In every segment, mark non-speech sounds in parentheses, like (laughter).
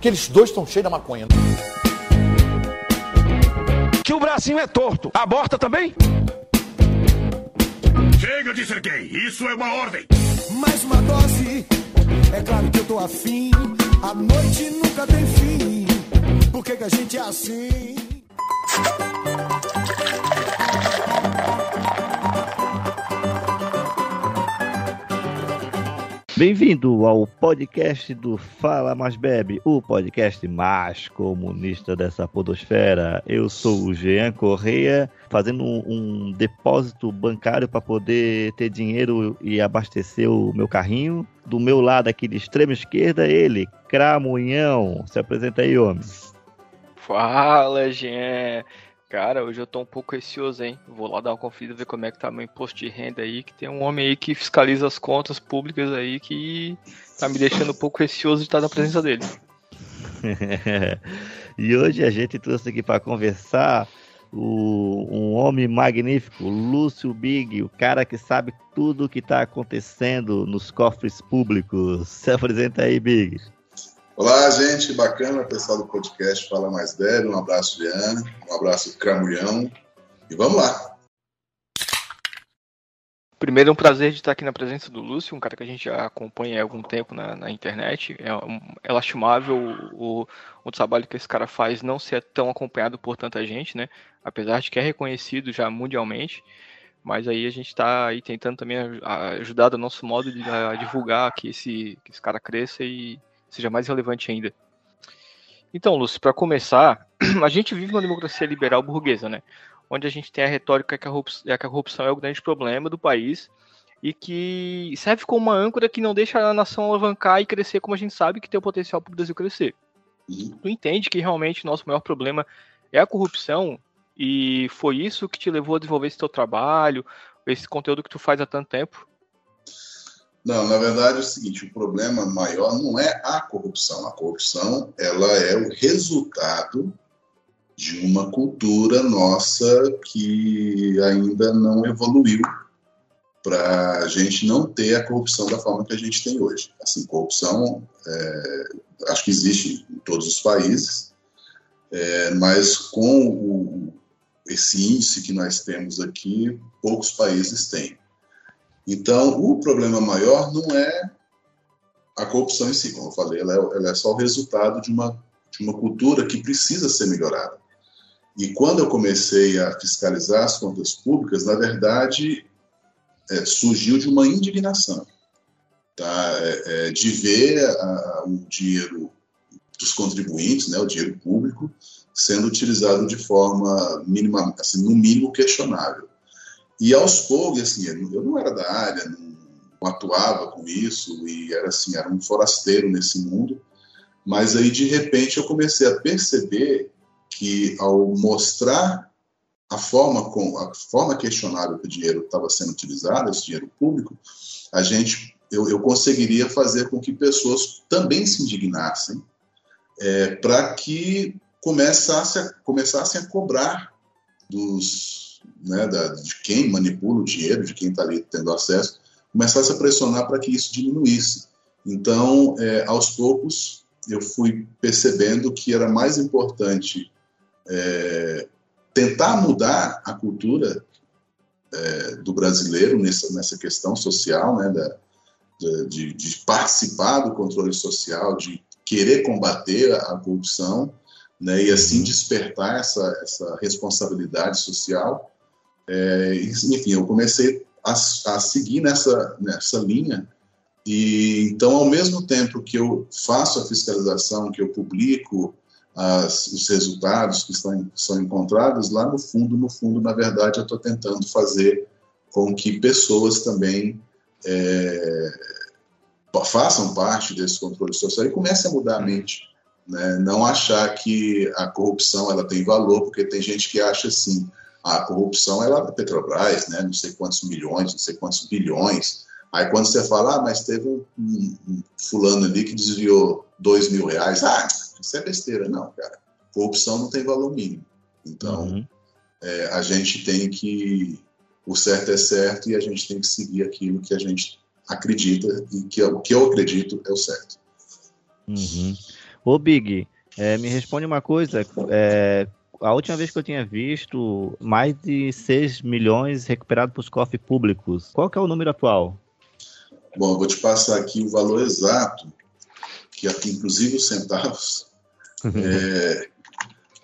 que eles dois estão cheios da maconha. Que o bracinho é torto. Aborta também? Chega de ser gay, isso é uma ordem. Mais uma dose, é claro que eu tô afim. A noite nunca tem fim. Por que, que a gente é assim? Bem-vindo ao podcast do Fala Mais Bebe, o podcast mais comunista dessa podosfera. Eu sou o Jean Correia, fazendo um, depósito bancário para poder ter dinheiro e abastecer o meu carrinho. Do meu lado aqui de extrema esquerda, ele, Cramunhão. Se apresenta aí, homem. Fala, Jean. Cara, hoje eu tô um pouco receoso, hein? Vou lá dar uma conferida, ver como é que tá meu imposto de renda aí, que tem um homem aí que fiscaliza as contas públicas aí que tá me deixando um pouco receoso de estar na presença dele. (laughs) e hoje a gente trouxe aqui para conversar o, um homem magnífico, Lúcio Big, o cara que sabe tudo o que está acontecendo nos cofres públicos. (laughs) Se apresenta aí, Big. Olá, gente, bacana, pessoal do podcast Fala Mais Bebe. Um abraço, Diana, um abraço, Cramulhão, e vamos lá. Primeiro, é um prazer de estar aqui na presença do Lúcio, um cara que a gente já acompanha há algum tempo na, na internet. É, é lastimável o, o, trabalho que esse cara faz não ser tão acompanhado por tanta gente, né? Apesar de que é reconhecido já mundialmente. Mas aí a gente está aí tentando também ajudar do nosso modo de divulgar que esse, que esse cara cresça e seja mais relevante ainda. Então, Lúcio, para começar, (clears throat) a gente vive uma democracia liberal burguesa, né? Onde a gente tem a retórica que a corrupção, é o grande problema do país e que serve como uma âncora que não deixa a nação alavancar e crescer como a gente sabe que tem o potencial para o Brasil crescer. Tu entende que realmente nosso maior problema é a corrupção e foi isso que te levou a desenvolver esse teu trabalho, esse conteúdo que tu faz há tanto tempo? Não, na verdade é o seguinte, o problema maior não é a corrupção. A corrupção, ela é o resultado de uma cultura nossa que ainda não evoluiu para a gente não ter a corrupção da forma que a gente tem hoje. Assim, corrupção, é, acho que existe em todos os países, é, mas com o, esse índice que nós temos aqui, poucos países têm. Então, o problema maior não é a corrupção em si, como eu falei, ela é, ela é só o resultado de uma, de uma cultura que precisa ser melhorada. E quando eu comecei a fiscalizar as contas públicas, na verdade, é, surgiu de uma indignação, tá? É, é, de ver a, o dinheiro dos contribuintes, né, o dinheiro público, sendo utilizado de forma assim, no mínimo questionável. E aos poucos, assim, eu não era da área, não atuava com isso e era assim, era um forasteiro nesse mundo. Mas aí de repente eu comecei a perceber que ao mostrar a forma com a forma questionável que o dinheiro estava sendo utilizado, esse dinheiro público, a gente eu, eu conseguiria fazer com que pessoas também se indignassem é, para que começasse a, começassem a cobrar dos né, da, de quem manipula o dinheiro, de quem está ali tendo acesso, começasse a pressionar para que isso diminuísse. Então, é, aos poucos, eu fui percebendo que era mais importante é, tentar mudar a cultura é, do brasileiro nessa, nessa questão social, né, da, de, de, participar do controle social, de querer combater a, a corrupção, né, e assim despertar essa, essa responsabilidade social é, enfim, eu comecei a, a, seguir nessa, nessa linha. E então, ao mesmo tempo que eu faço a fiscalização, que eu publico as, os resultados que estão, são encontrados, lá no fundo, no fundo, na verdade, eu estou tentando fazer com que pessoas também é, façam parte desse controle social e comecem a mudar a mente. Né? Não achar que a corrupção ela tem valor, porque tem gente que acha assim, a corrupção é lá da Petrobras, né? não sei quantos milhões, não sei quantos bilhões. Aí quando você fala, ah, mas teve um, um, um fulano ali que desviou dois mil reais, ah, isso é besteira. Não, cara. Corrupção não tem valor mínimo. Então, uhum. é, a gente tem que. O certo é certo e a gente tem que seguir aquilo que a gente acredita e que o que eu acredito é o certo. Uhum. Ô, Big, é, me responde uma coisa. É, a última vez que eu tinha visto, mais de 6 milhões recuperados para os cofres públicos. Qual que é o número atual? Bom, eu vou te passar aqui o valor exato, que aqui, inclusive os centavos, (laughs) é,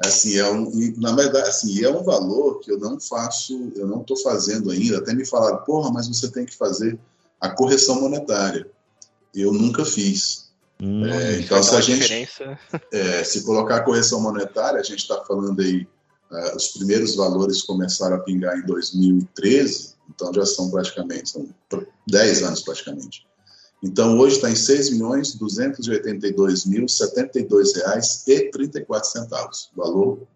assim, é um, na verdade, assim, é um valor que eu não faço, eu não estou fazendo ainda. Até me falaram, porra, mas você tem que fazer a correção monetária. Eu nunca fiz. Hum, É, então, se a gente (laughs) é, se colocar a correção monetária, a gente está falando aí, uh, os primeiros valores começaram a pingar em 2013, então já são praticamente, são 10 anos praticamente. Então, hoje está em 6 milhões 282 mil 72 reais e 34 centavos, valor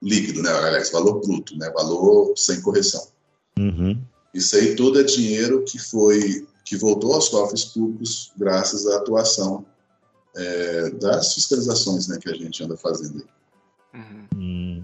líquido, né? Aliás, valor bruto, né? Valor sem correção. Uhum. Isso aí tudo é dinheiro que foi que voltou aos cofres públicos graças à atuação é, das fiscalizações né, que a gente anda fazendo aí. Uhum. Hum,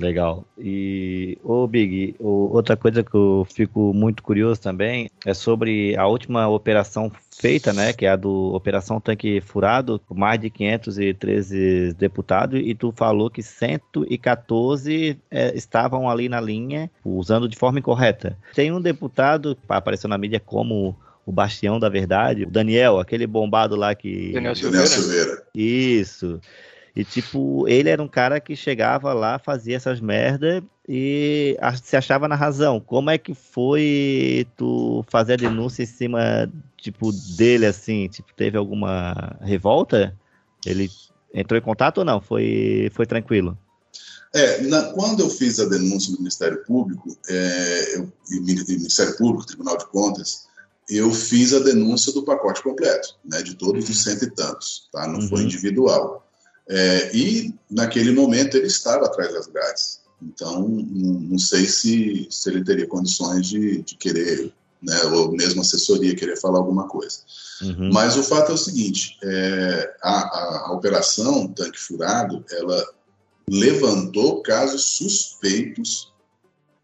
legal. E, ô Big, o- outra coisa que eu fico muito curioso também é sobre a última operação feita, né? Que é a do Operação Tanque Furado, com mais de 513 deputados, e tu falou que 114 é, estavam ali na linha usando de forma incorreta. Tem um deputado que apareceu na mídia como o bastião da verdade, o Daniel, aquele bombado lá que. Daniel Daniel Silveira? Silveira. Isso. E, tipo, ele era um cara que chegava lá, fazia essas merda e se achava na razão. Como é que foi tu fazer a denúncia em cima, tipo, dele, assim? Tipo, teve alguma revolta? Ele entrou em contato ou não? Foi, foi tranquilo? É, na- quando eu fiz a denúncia no Ministério Público, é, eu, Mini- Ministério Público, Tribunal de Contas, eu fiz a denúncia do pacote completo, né, de todos os cento e tantos, tá? não foi Uhum. individual. É, e naquele momento ele estava atrás das grades, então não, não sei se, se ele teria condições de, de querer, né, ou mesmo assessoria querer falar alguma coisa. Uhum. Mas o fato é o seguinte: é, a, a- a operação Tanque Furado ela levantou casos suspeitos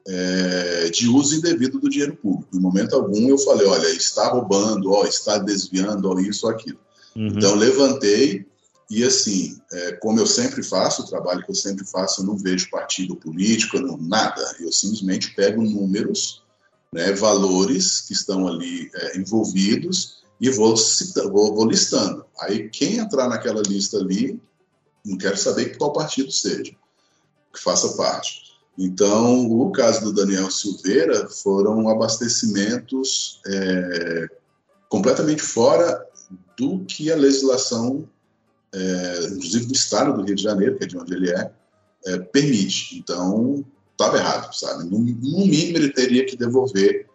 é, de uso indevido do dinheiro público. Em momento algum eu falei, olha, está roubando, ó, está desviando, ó, isso ou aquilo. Uhum. Então levantei e assim, é, como eu sempre faço, o trabalho que eu sempre faço, eu não vejo partido político, não, nada. Eu simplesmente pego números, né, valores que estão ali é, envolvidos e vou, cita- vou, vou listando. Aí quem entrar naquela lista ali, não quero saber qual partido seja, que faça parte. Então, o caso do Daniel Silveira foram abastecimentos é, completamente fora do que a legislação, é, inclusive do estado do Rio de Janeiro, que é de onde ele é, é, permite. Então, estava errado, sabe? No, no mínimo, ele teria que devolver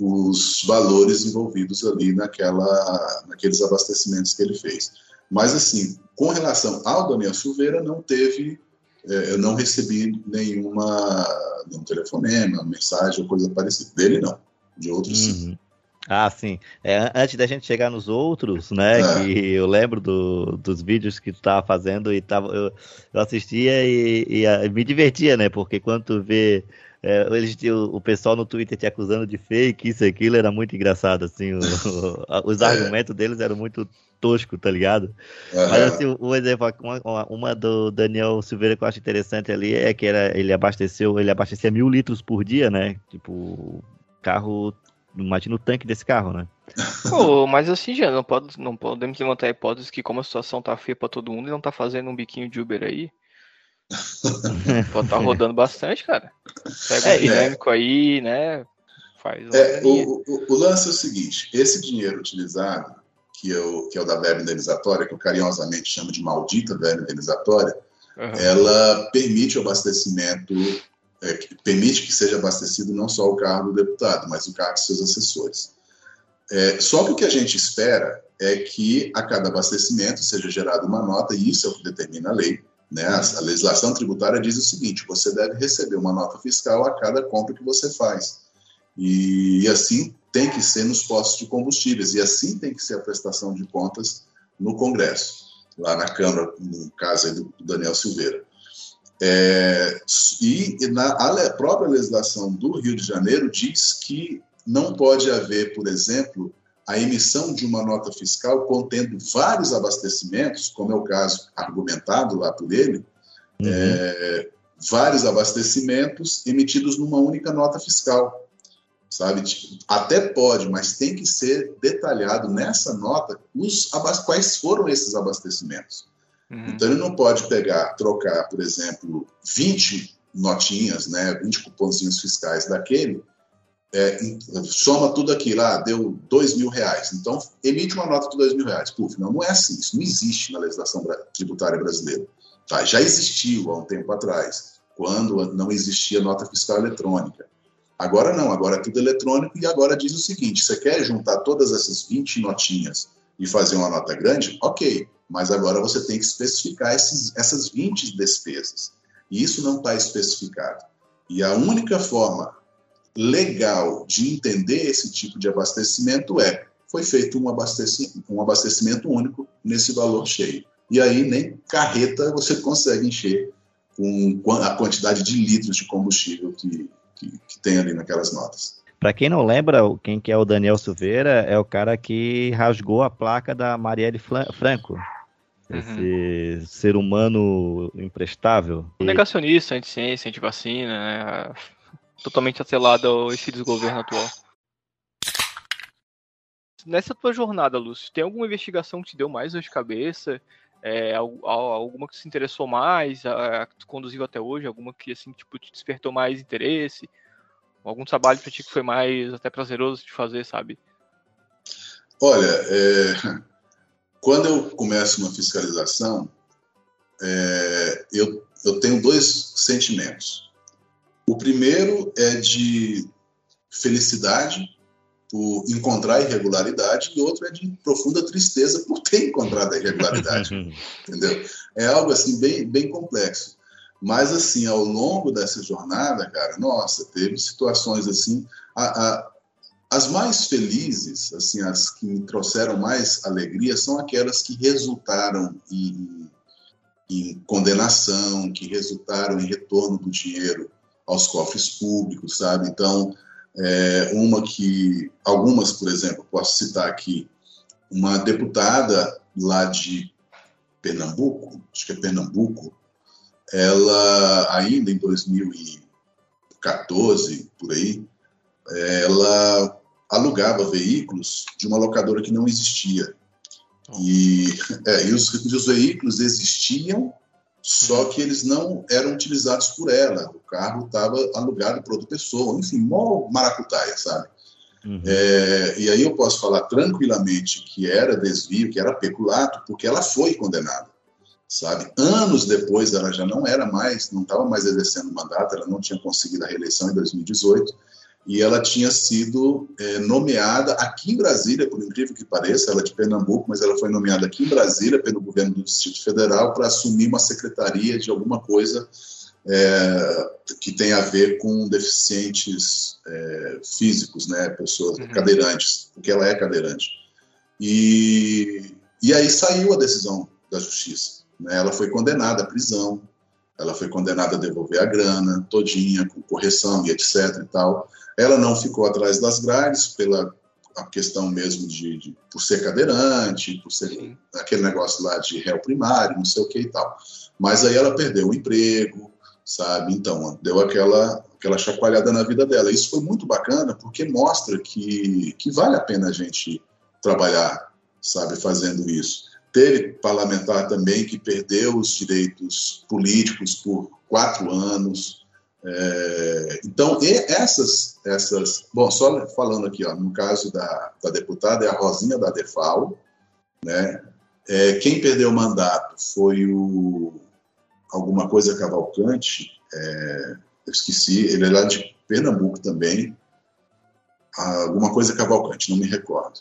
os valores envolvidos ali naquela, naqueles abastecimentos que ele fez. Mas, assim, com relação ao Daniel Silveira, não teve, eu não recebi nenhuma, nenhum telefonema, mensagem ou coisa parecida. Dele, não. De outros, sim. Uhum. Ah, sim. É, antes da gente chegar nos outros, né? É. Que eu lembro do- dos vídeos que tu tava fazendo e tava, eu, eu assistia e, e, me divertia, né? Porque quando tu vê é, eles, tinham- o pessoal no Twitter te acusando de fake, isso e aquilo, era muito engraçado, assim. o- o- os É. argumentos deles eram muito toscos, tá ligado? Aham. Mas assim, um exemplo, uma, uma- uma do Daniel Silveira que eu acho interessante ali é que era, ele abasteceu, ele abastecia mil litros por dia, né? Tipo, carro, imagina o tanque desse carro, né? (laughs) Pô, mas assim, já não, pode, não podemos levantar a hipótese que como a situação tá feia pra todo mundo, ele não tá fazendo um biquinho de Uber aí. Pode tá rodando bastante, cara. Pega É, um dinâmico aí, né? Faz É, o, o, o lance é o seguinte: esse dinheiro utilizado, que, é o, que é o da verba indenizatória, que eu carinhosamente chamo de maldita verba indenizatória, Aham. ela permite o abastecimento, é, permite que seja abastecido não só o carro do deputado, mas o carro de seus assessores. É, só que o que a gente espera é que a cada abastecimento seja gerada uma nota, e isso é o que determina a lei. Né? A, legislação tributária diz o seguinte: você deve receber uma nota fiscal a cada compra que você faz. E, assim tem que ser nos postos de combustíveis, e assim tem que ser a prestação de contas no Congresso, lá na Câmara, no caso aí do Daniel Silveira. É, e na a própria legislação do Rio de Janeiro diz que não pode haver, por exemplo, a emissão de uma nota fiscal contendo vários abastecimentos, como é o caso argumentado lá por ele, uhum. é, vários abastecimentos emitidos numa única nota fiscal. Sabe? Até pode, mas tem que ser detalhado nessa nota os quais foram esses abastecimentos. Uhum. Então ele não pode pegar, trocar, por exemplo, 20 notinhas, né, 20 cupomzinhos fiscais daquele, é, soma tudo aquilo, ah, deu dois mil reais. Então, emite uma nota de dois mil reais. Puf, não, não é assim, isso não existe na legislação tributária brasileira. Tá, já existiu há um tempo atrás, quando não existia nota fiscal eletrônica. Agora não, agora é tudo eletrônico e agora diz o seguinte: você quer juntar todas essas 20 notinhas e fazer uma nota grande? Ok, mas agora você tem que especificar esses, essas 20 despesas. E isso não está especificado. E a única forma legal de entender esse tipo de abastecimento é foi feito um abastecimento, um abastecimento único nesse valor cheio. E aí nem carreta você consegue encher com a quantidade de litros de combustível que, que, que tem ali naquelas notas. Para quem não lembra, quem que é o Daniel Silveira é o cara que rasgou a placa da Marielle Franco. Uhum. Esse uhum. ser humano imprestável. Negacionista, anti-ciência, anti-vacina, né? Totalmente atrelado ao esse desgoverno atual. Nessa tua jornada, Lúcio, tem alguma investigação que te deu mais dor de cabeça? É, alguma que se interessou mais, a, que conduziu até hoje, alguma que assim, tipo, te despertou mais interesse? Algum trabalho para ti que foi mais até prazeroso de fazer, sabe? Olha, é, quando eu começo uma fiscalização, é, eu, eu tenho dois sentimentos. O primeiro é de felicidade por encontrar irregularidade e outro é de profunda tristeza por ter encontrado a irregularidade, (laughs) entendeu? É algo assim bem, bem complexo. Mas assim, ao longo dessa jornada, cara, nossa, teve situações assim, a, a, as mais felizes, assim, as que me trouxeram mais alegria são aquelas que resultaram em, em condenação, que resultaram em retorno do dinheiro aos cofres públicos, sabe? Então, é, uma que, algumas, por exemplo, posso citar aqui, uma deputada lá de Pernambuco, acho que é Pernambuco, ela, ainda em 2014, por aí, ela alugava veículos de uma locadora que não existia. E, é, e os, os veículos existiam só que eles não eram utilizados por ela. O carro estava alugado para outra pessoa, enfim, mó maracutaia, sabe? Uhum. É, e aí eu posso falar tranquilamente que era desvio, que era peculato, porque ela foi condenada, sabe? Anos depois ela já não era mais, não estava mais exercendo mandato, ela não tinha conseguido a reeleição em 2018, e ela tinha sido é, nomeada aqui em Brasília, por incrível que pareça, ela é de Pernambuco, mas ela foi nomeada aqui em Brasília pelo governo do Distrito Federal para assumir uma secretaria de alguma coisa é, que tem a ver com deficientes é, físicos, né, pessoas uhum. cadeirantes, porque ela é cadeirante. E, e aí saiu a decisão da justiça. Né, ela foi condenada à prisão, ela foi condenada a devolver a grana todinha, com correção e etc e tal. Ela não ficou atrás das grades pela a questão mesmo de, de, por ser cadeirante, por ser Sim. aquele negócio lá de réu primário, não sei o que e tal. Mas aí ela perdeu o emprego, sabe? Então, deu aquela aquela chacoalhada na vida dela. Isso foi muito bacana porque mostra que, que vale a pena a gente trabalhar, sabe, fazendo isso. Teve parlamentar também que perdeu os direitos políticos por quatro anos, é, então, essas, essas. Bom, só falando aqui, ó, no caso da, da deputada, é a Rosinha da Defal. Né? É, quem perdeu o mandato foi o. Alguma coisa Cavalcante, é, eu esqueci, ele é lá de Pernambuco também. Alguma coisa Cavalcante, não me recordo.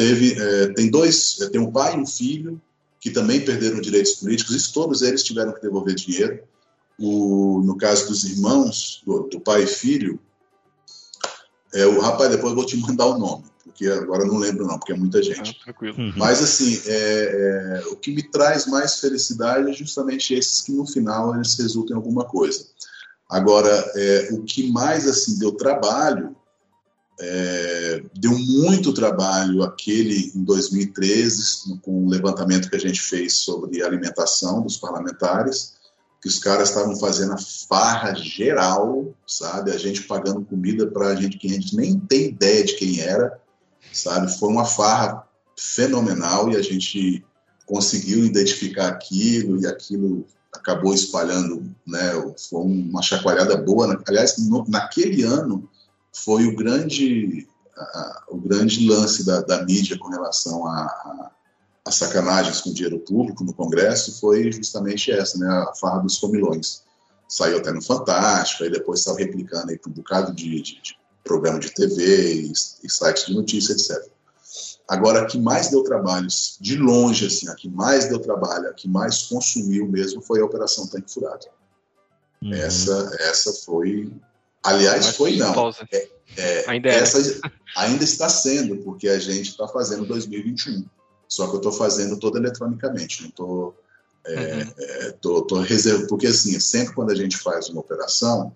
Teve, é, tem dois, é, tem um pai e um filho que também perderam direitos políticos, e todos eles tiveram que devolver dinheiro o, no caso dos irmãos, do, do pai e filho, é, o rapaz, depois eu vou te mandar o nome, porque agora eu não lembro não, porque é muita gente. Ah, uhum. Mas assim, é, é, o que me traz mais felicidade é justamente esses que no final eles resultam em alguma coisa. Agora, é, o que mais assim deu trabalho É, deu muito trabalho aquele em 2013, com o levantamento que a gente fez sobre alimentação dos parlamentares, que os caras estavam fazendo a farra geral, sabe? A gente pagando comida para gente que a gente nem tem ideia de quem era, sabe? Foi uma farra fenomenal e a gente conseguiu identificar aquilo e aquilo acabou espalhando, né? Foi uma chacoalhada boa. Aliás, no, naquele ano foi o grande, a, o grande lance da, da, mídia com relação a, a, sacanagens com dinheiro público no Congresso foi justamente essa, né? A farra dos comilões. Saiu até no Fantástico, aí depois estava replicando aí para um bocado de, de, de, programa de TV e, e sites de notícia, etc. Agora, a que mais deu trabalho, de longe, assim, a que mais deu trabalho, a que mais consumiu mesmo foi a Operação Tanque Furado. Uhum. Essa, essa foi. Aliás, Mas foi não. É, é, ainda, é. essa, ainda está sendo, porque a gente está fazendo 2021. Só que eu estou fazendo toda eletronicamente, não estou. É, uhum. é, tô, tô reservando, porque assim, sempre quando a gente faz uma operação,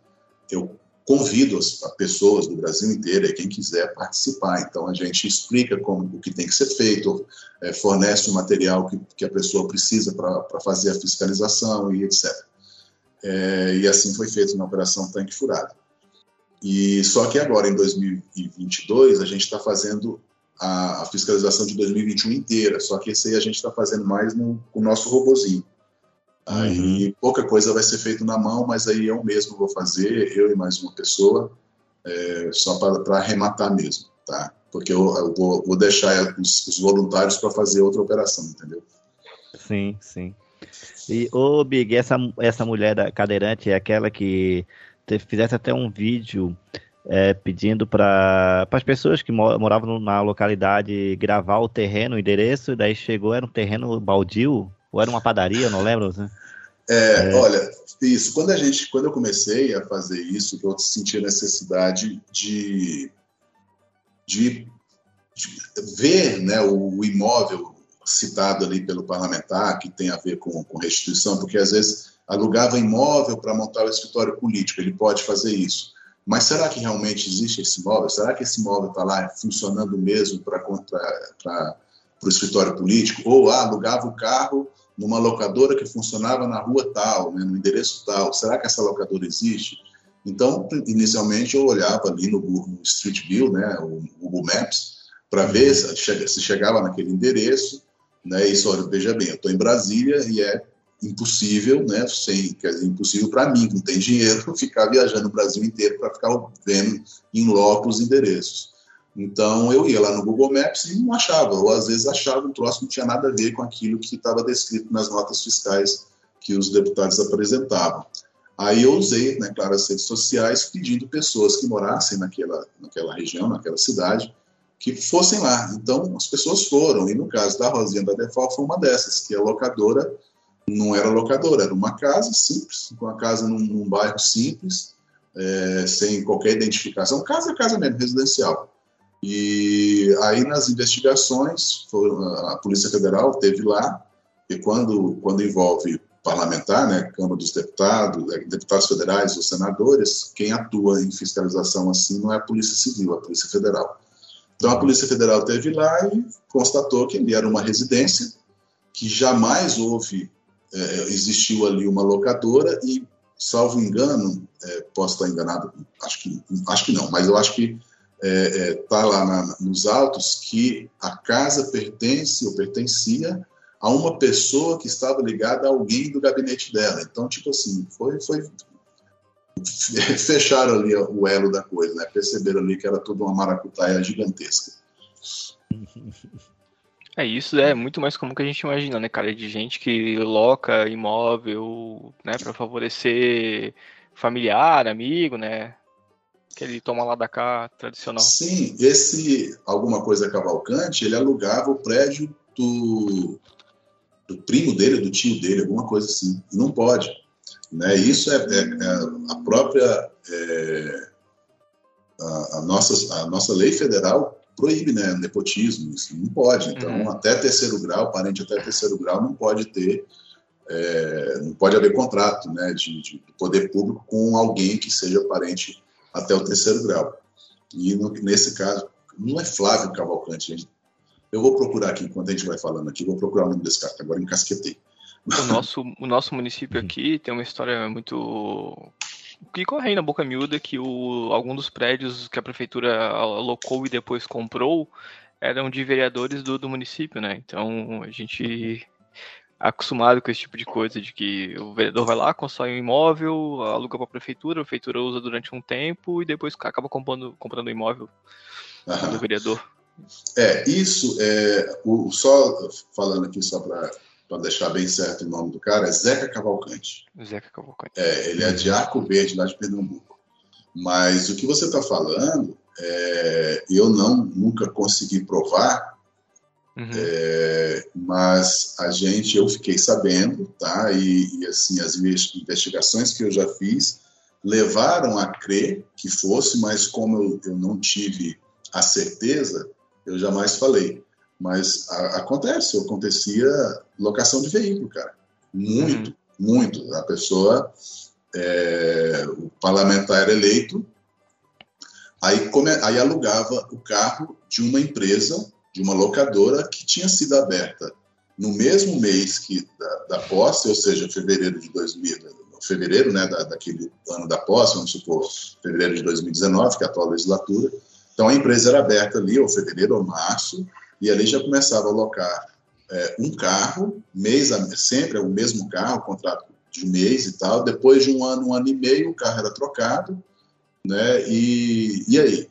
eu convido as, as pessoas do Brasil inteiro, quem quiser participar. Então a gente explica como o que tem que ser feito, é, fornece o material que, que a pessoa precisa para fazer a fiscalização e etc. É, e assim foi feito na Operação Tanque Furado. E só que agora, em 2022, a gente está fazendo a, a, fiscalização de 2021 inteira, só que esse aí a gente está fazendo mais no, com o nosso robozinho. Aí uhum. pouca coisa vai ser feita na mão, mas aí eu mesmo vou fazer, eu e mais uma pessoa, é, só para arrematar mesmo, tá? Porque eu, eu vou, vou, deixar os, os voluntários para fazer outra operação, entendeu? Sim, sim. E, ô Big, essa, essa mulher da cadeirante é aquela que fizesse até um vídeo é, pedindo para as pessoas que moravam na localidade gravar o terreno, o endereço, e daí chegou, era um terreno baldio, ou era uma padaria, não lembro. Né? É, é, olha, isso. Quando a gente, quando eu comecei a fazer isso, eu senti a necessidade de, de, de ver, né, o, o, imóvel citado ali pelo parlamentar que tem a ver com, com restituição, porque às vezes alugava imóvel para montar o escritório político. Ele pode fazer isso. Mas será que realmente existe esse imóvel? Será que esse imóvel está lá funcionando mesmo para o escritório político? Ou ah, alugava o carro numa locadora que funcionava na rua tal, né, no endereço tal. Será que essa locadora existe? Então, inicialmente eu olhava ali no, no Street View, né, o Google Maps, para ver se, chegava naquele endereço, né, e veja bem, eu estou em Brasília e é impossível, né, sem, quer dizer, impossível para mim, que não tem dinheiro, (laughs) ficar viajando o Brasil inteiro para ficar vendo em loco os endereços. Então eu ia lá no Google Maps e não achava, ou às vezes achava um troço que não tinha nada a ver com aquilo que estava descrito nas notas fiscais que os deputados apresentavam. Aí eu usei, né, claro, as redes sociais pedindo pessoas que morassem naquela, naquela região, naquela cidade, que fossem lá. Então as pessoas foram, e no caso da Rosinha da Default foi uma dessas, que a locadora não era locadora, era uma casa simples, uma casa num, num bairro simples, é, sem qualquer identificação, casa a casa mesmo, residencial. E aí nas investigações, a Polícia Federal teve lá, e quando, quando envolve parlamentar, né, Câmara dos Deputados, é, deputados federais ou senadores, quem atua em fiscalização assim não é a Polícia Civil, é a Polícia Federal. Então a Polícia Federal teve lá e constatou que ele era uma residência, que jamais houve, é, existiu ali uma locadora e, salvo engano, é, posso estar enganado, acho que, acho que não, mas eu acho que está é, é, lá na, nos autos que a casa pertence ou pertencia a uma pessoa que estava ligada a alguém do gabinete dela. Então, tipo assim, foi, foi (laughs) fecharam ali o elo da coisa, né? Perceberam ali que era tudo uma maracutaia gigantesca. (laughs) É, isso é muito mais comum que a gente imagina, né, cara? De gente que loca imóvel, né, para favorecer familiar, amigo, né? Aquele toma lá da cá tradicional. Sim, esse Alguma Coisa Cavalcante, ele alugava o prédio do, do primo dele, do tio dele, alguma coisa assim. Não pode. Né? Isso é, é, é a própria. É, a, a, nossa, a nossa lei federal proíbe né, nepotismo, isso não pode. Então, uhum. até terceiro grau, parente até terceiro grau, não pode ter. É, não pode haver contrato né, de, de poder público com alguém que seja parente até o terceiro grau. E no, nesse caso, não é Flávio Cavalcante, gente. Eu vou procurar aqui, enquanto a gente vai falando aqui, vou procurar o nome desse cara, que agora encasquetei. O nosso, o nosso município aqui tem uma história muito. Que corre aí na boca miúda que o, algum dos prédios que a prefeitura alocou e depois comprou eram de vereadores do, do município, né? Então a gente é acostumado com esse tipo de coisa, de que o vereador vai lá, constrói um imóvel, aluga para a prefeitura, a prefeitura usa durante um tempo e depois acaba comprando, comprando o imóvel Aham. do vereador. É, isso é. O, só falando aqui, só para para deixar bem certo o nome do cara, é Zeca Cavalcante. Zeca Cavalcante. É, ele é de Arco Verde, lá de Pernambuco. Mas o que você está falando, é, eu não nunca consegui provar, uhum. é, mas a gente, eu fiquei sabendo, tá? E, e, assim as investigações que eu já fiz levaram a crer que fosse, mas como eu, eu não tive a certeza, eu jamais falei. Mas a, acontece, acontecia locação de veículo, cara. Muito, uhum. muito. A pessoa, é, o parlamentar era eleito, aí, come, aí alugava o carro de uma empresa, de uma locadora que tinha sido aberta no mesmo mês que da, da posse, ou seja, fevereiro de 2000, fevereiro, né, da, daquele ano da posse, vamos supor, fevereiro de 2019, que é a atual legislatura. Então a empresa era aberta ali, ou fevereiro ou março, e ali já começava a alocar é, um carro, mês a, sempre é o mesmo carro, contrato de mês e tal. Depois de um ano, um ano e meio, o carro era trocado, né? E, e aí?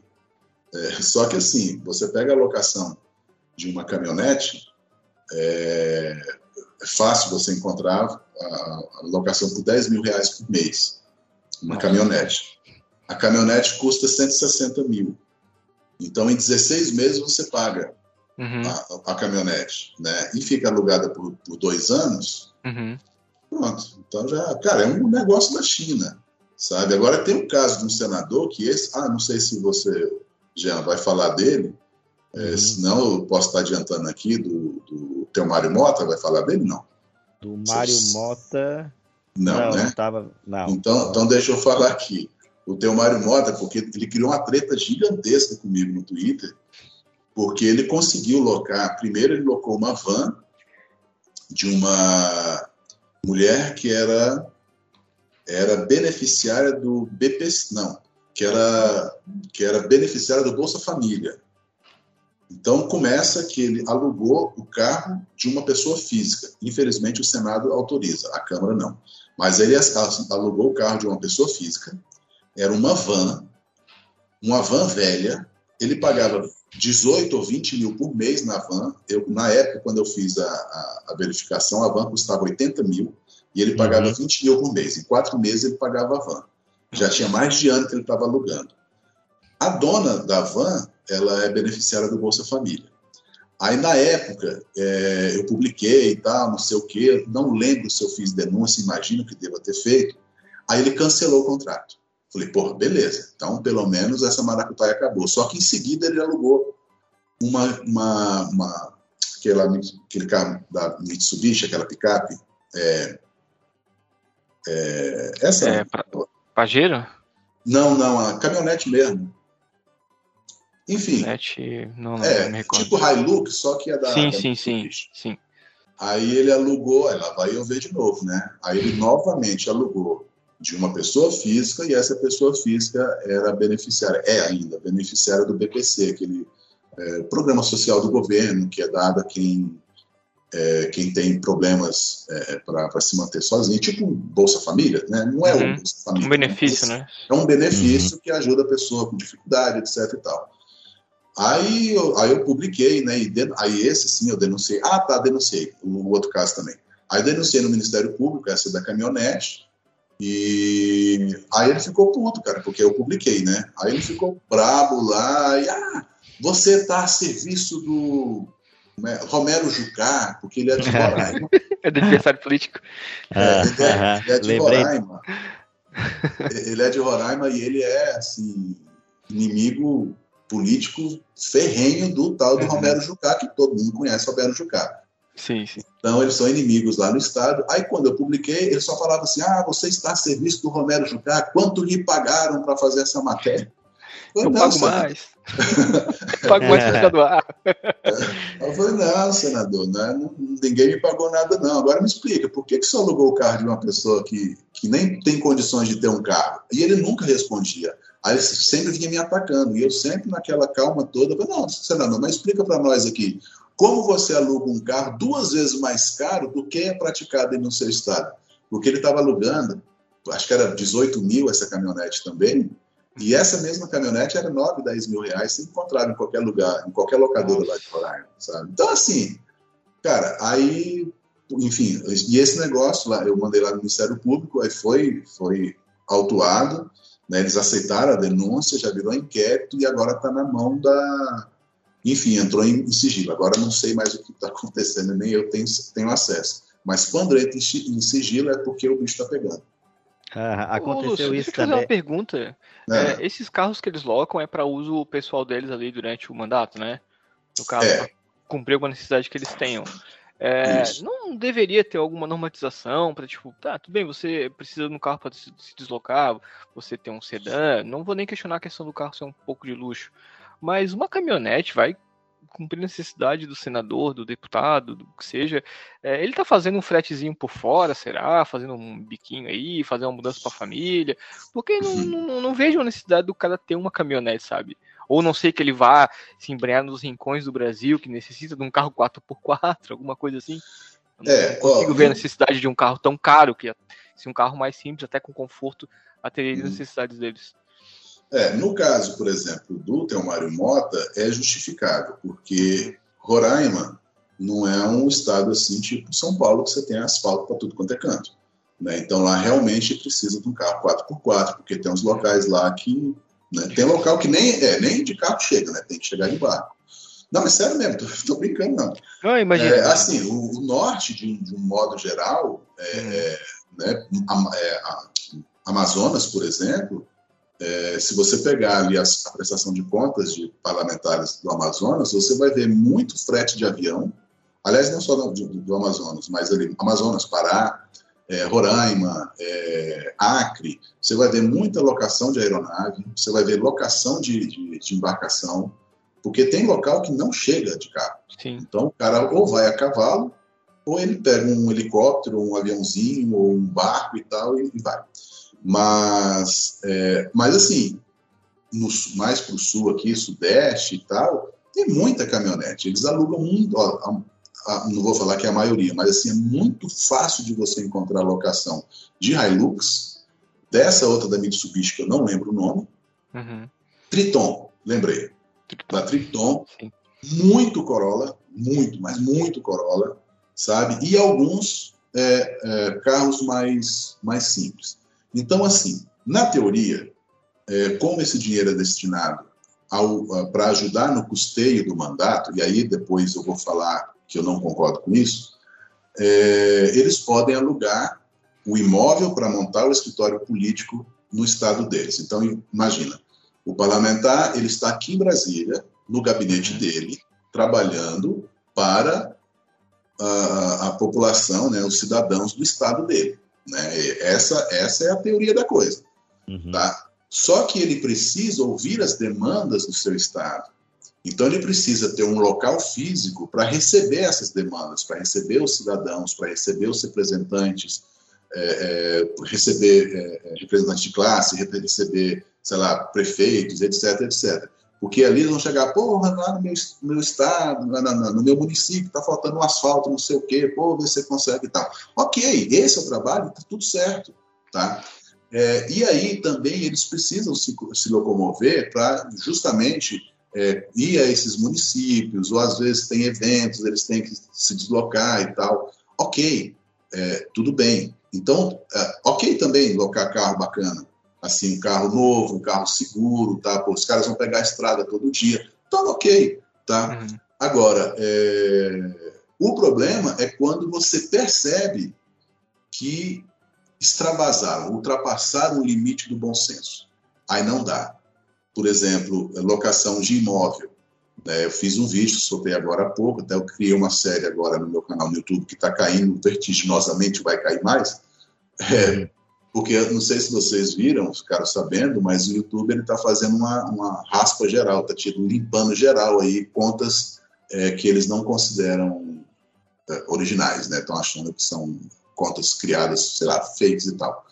É, só que assim, você pega a locação de uma caminhonete, é, é fácil você encontrar a, a, locação por 10 mil reais por mês, uma caminhonete. A caminhonete custa 160 mil. Então, em 16 meses, você paga uhum. a, a, caminhonete, né? E fica alugada por, por dois anos. Uhum. Pronto. Então já, cara, é um negócio da China, sabe? Agora tem um caso de um senador que esse, ah, não sei se você já vai falar dele, é, uhum. é, senão eu posso estar adiantando aqui do, do teu Mário Mota, vai falar dele? Não. Do Mário Mota. Não, não né? Tava, não. Então, então deixa eu falar aqui. O teu Mário Mota, porque ele criou uma treta gigantesca comigo no Twitter, porque ele conseguiu locar. Primeiro, ele locou uma van de uma mulher que era era beneficiária do BPC, não, que era que era beneficiária do Bolsa Família. Então começa que ele alugou o carro de uma pessoa física. Infelizmente o Senado autoriza, a Câmara não. Mas ele alugou o carro de uma pessoa física. Era uma van, uma van velha. Ele pagava 18 ou 20 mil por mês na van. Eu, na época, quando eu fiz a, a, a verificação, a van custava 80 mil e ele pagava uhum. 20 mil por mês. Em quatro meses ele pagava a van. Já tinha mais de ano que ele estava alugando. A dona da van, ela é beneficiária do Bolsa Família. Aí, na época, é, eu publiquei e tal, não sei o quê, não lembro se eu fiz denúncia, imagino que deva ter feito. Aí ele cancelou o contrato. Falei, porra, beleza. Então, pelo menos essa maracutaia acabou. Só que em seguida ele alugou uma, uma, uma aquela, aquele carro da Mitsubishi, aquela picape. É, é, essa. É, Pajero? Não, não, a caminhonete mesmo. Enfim. Caminhonete, não, não, é, me. Tipo Hilux, só que é da. Sim, da sim, sim, sim. Aí ele alugou, ela vai eu ver de novo, né? Aí ele novamente alugou de uma pessoa física e essa pessoa física era beneficiária, é ainda beneficiária do BPC, aquele é, programa social do governo que é dado a quem, é, quem tem problemas é, para se manter sozinho, tipo Bolsa Família, né? Não é uhum. um Bolsa Família. Um benefício, né? É um benefício uhum. que ajuda a pessoa com dificuldade, etc e tal. Aí eu, aí eu publiquei, né? E aí esse sim eu denunciei. Ah, tá, denunciei. O, o outro caso também. Aí denunciei no Ministério Público, essa da caminhonete, e aí ele ficou puto, cara, porque eu publiquei, né? Aí ele ficou brabo lá, e ah, você tá a serviço do Romero Jucá, porque ele é de (laughs) Roraima. é do adversário político. É, ele, é, ele é de Roraima. ele é de Roraima e ele é, assim, inimigo político ferrenho do tal do uhum. Romero Jucá, que todo mundo conhece Romero Jucá. Sim, sim. Então, eles são inimigos lá no estado. Aí, quando eu publiquei, ele só falava assim: ah, você está a serviço do Romero Jucá, quanto lhe pagaram para fazer essa matéria? Falei, Eu não, pago senador. mais. Eu pago mais ficar do ar. Eu falei, não, senador, né, não- ninguém me pagou nada, não. Agora me explica, por que, que você alugou o carro de uma pessoa que, que nem tem condições de ter um carro? E ele nunca respondia. Aí ele sempre vinha me atacando. E eu sempre, naquela calma toda, eu falei, não, senador, mas explica para nós aqui. Como você aluga um carro duas vezes mais caro do que é praticado no seu estado? Porque ele estava alugando, acho que era 18 mil essa caminhonete também, e essa mesma caminhonete era 9, 10 mil reais, você encontrava em qualquer lugar, em qualquer locadora lá de Roraima, sabe? Então, assim, cara, aí, enfim, e esse negócio lá, eu mandei lá no Ministério Público, aí foi, foi autuado, né, eles aceitaram a denúncia, já virou inquérito e agora está na mão da. Enfim, entrou em, em sigilo. Agora não sei mais o que está acontecendo, nem eu tenho, tenho acesso. Mas quando entra em, sigilo é porque o bicho está pegando. Ah, Ô, aconteceu Lúcio, deixa isso eu fazer também. uma pergunta. né? É, esses carros que eles locam é para uso pessoal deles ali durante o mandato, né? No caso, É. cumprir alguma necessidade que eles tenham. É, não deveria ter alguma normatização para tipo, tá, tudo bem, você precisa de um carro para se se deslocar, você tem um sedã, não vou nem questionar a questão do carro ser um pouco de luxo, mas uma caminhonete vai cumprir a necessidade do senador, do deputado, do que seja. É, ele tá fazendo um fretezinho por fora, será? Fazendo um biquinho aí, fazer uma mudança para a família? Porque não, não, não vejo a necessidade do cara ter uma caminhonete, sabe? Ou não sei que ele vá se embrenhar nos rincões do Brasil, que necessita de um carro 4x4, alguma coisa assim. Eu não É, consigo ó, ver a necessidade de um carro tão caro, que se um carro mais simples, até com conforto, ateria as Hum. necessidades deles. É, no caso, por exemplo, do Telmário Mota, é justificável, porque Roraima não é um estado assim, tipo São Paulo, que você tem asfalto para tudo quanto é canto. Né? Então lá realmente precisa de um carro 4x4, porque tem uns locais lá que. Né? Tem local que nem, é, nem de carro chega, né? tem que chegar de barco. Não, é sério mesmo, (laughs) tô, tô brincando, não. Não, imagina. É, assim, o, o norte, de, um- de um modo geral, é, é, né, a- é, a- Amazonas, por exemplo, é, se você pegar ali as- a prestação de contas de parlamentares do Amazonas, você vai ver muito frete de avião, aliás, não só do, do- do Amazonas, mas ali, Amazonas, Pará, é, Roraima, é, Acre, você vai ver muita locação de aeronave, você vai ver locação de, de- de embarcação, porque tem local que não chega de carro. Sim. Então o cara ou vai a cavalo, ou ele pega um helicóptero, um aviãozinho, ou um barco e tal, e, e vai. Mas, é, mas assim, no mais para o sul aqui, sudeste e tal, tem muita caminhonete. Eles alugam muito, ó, a- a- não vou falar que é a maioria, mas assim, é muito fácil de você encontrar locação de Hilux, dessa outra da Mitsubishi, que eu não lembro o nome, Uhum. Triton, lembrei. Da Triton, Sim. muito Corolla, muito, mas muito Corolla, sabe? E alguns é, é, carros mais, mais simples. Então, assim, na teoria, é, como esse dinheiro é destinado para ajudar no custeio do mandato, e aí depois eu vou falar que eu não concordo com isso, é, eles podem alugar o imóvel para montar o escritório político no estado deles. Então, imagina, o parlamentar ele está aqui em Brasília, no gabinete dele, trabalhando para a, a população, né, os cidadãos do estado dele. Né? Essa, essa é a teoria da coisa. Uhum. Tá? Só que ele precisa ouvir as demandas do seu estado. Então ele precisa ter um local físico para receber essas demandas, para receber os cidadãos, para receber os representantes, é, é, receber é, representantes de classe, receber, sei lá, prefeitos, etc, etc. Porque ali eles vão chegar, porra, lá no meu, meu estado, lá no, meu município, está faltando um asfalto, não sei o quê, pô, vê se você consegue e tal. Ok, esse é o trabalho, está tudo certo, tá? É, e aí também eles precisam se, se locomover para justamente é, ir a esses municípios, ou às vezes tem eventos, eles têm que se deslocar e tal. Ok, é, tudo bem. Então, é, ok também locar carro bacana, assim, um carro novo, um carro seguro, tá? Pô, os caras vão pegar a estrada todo dia. Então, ok, tá? Uhum. Agora, é, o problema é quando você percebe que extravasaram, ultrapassaram o limite do bom senso. Aí não dá. Por exemplo, locação de imóvel. É, eu fiz um vídeo, soltei agora há pouco, até eu criei uma série agora no meu canal no YouTube que está caindo vertiginosamente, vai cair mais. É, Porque não sei se vocês viram, ficaram sabendo, mas o YouTube está fazendo uma, uma raspa geral, está tipo, limpando geral aí contas é, que eles não consideram é, originais, né? Estão achando que são contas criadas, sei lá, fakes e tal.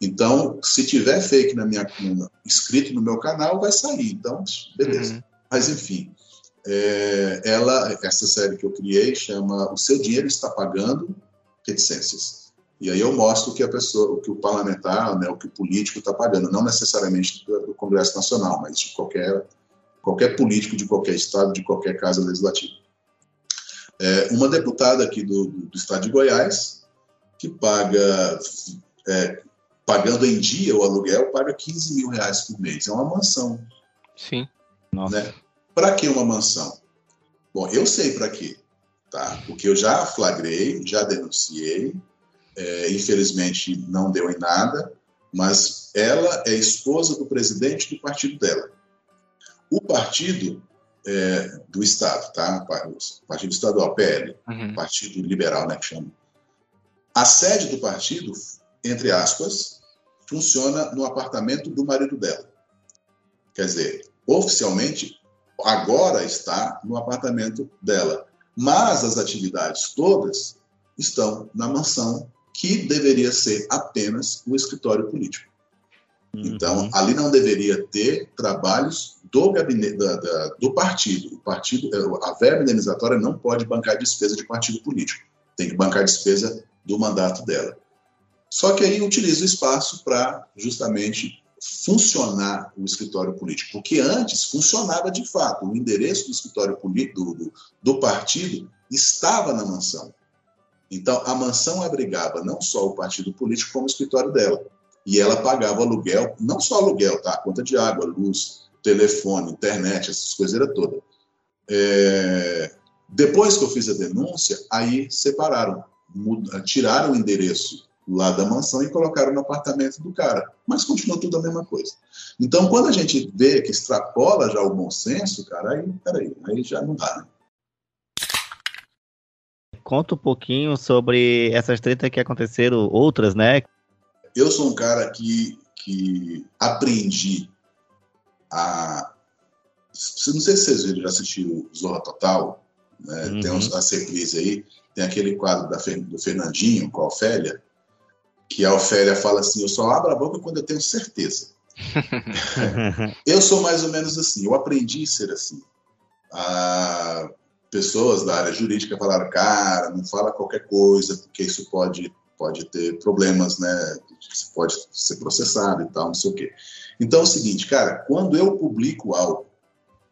Então, se tiver fake na minha escrito no meu canal, vai sair. Então, beleza. Uhum. Mas enfim, é, ela, essa série que eu criei chama O seu dinheiro está pagando reticências. E aí eu mostro o que a pessoa, o que o parlamentar, né, o que o político está pagando, não necessariamente do, Congresso Nacional, mas de qualquer qualquer político de qualquer estado, de qualquer casa legislativa. É, uma deputada aqui do, do, estado de Goiás que paga é, pagando em dia o aluguel, paga 15 mil reais por mês. É uma mansão. Sim. Né? Para que uma mansão? Bom, eu sei para quê, tá? Porque eu já flagrei, já denunciei, é, infelizmente não deu em nada, mas ela é esposa do presidente do partido dela. O partido é, do Estado, tá? O partido estadual, PL, uhum. Partido Liberal, né, que chama. A sede do partido, entre aspas, funciona no apartamento do marido dela. Quer dizer, oficialmente, agora está no apartamento dela. Mas as atividades todas estão na mansão, que deveria ser apenas o escritório político. Uhum. Então, ali não deveria ter trabalhos do gabinete da, da, do partido. O partido, a verba indenizatória não pode bancar despesa de partido político. Tem que bancar despesa do mandato dela. Só que aí utiliza o espaço para justamente funcionar o escritório político, porque antes funcionava de fato. O endereço do escritório político do, do, do partido estava na mansão. Então, a mansão abrigava não só o partido político, como o escritório dela. E ela pagava aluguel, não só aluguel, tá? Conta de água, luz, telefone, internet, essas coisas todas. É... Depois que eu fiz a denúncia, aí separaram, tiraram o endereço lá da mansão e colocaram no apartamento do cara. Mas continua tudo a mesma coisa. Então, quando a gente vê que extrapola já o bom senso, cara, aí, peraí, aí já não dá, né? Conta um pouquinho sobre essas tretas que aconteceram, outras, né? Eu sou um cara que, que aprendi a. Não sei se vocês viram, já assistiram Zorra Total, né? Uhum. tem uns, as reprises aí, tem aquele quadro da, do Fernandinho com a Ofélia, que a Ofélia fala assim: eu só abro a boca quando eu tenho certeza. (laughs) eu sou mais ou menos assim, eu aprendi a ser assim. Ah, pessoas da área jurídica falaram, cara, não fala qualquer coisa, porque isso pode, pode ter problemas, né? Pode ser processado e tal, não sei o quê. Então é o seguinte, cara, quando eu publico algo,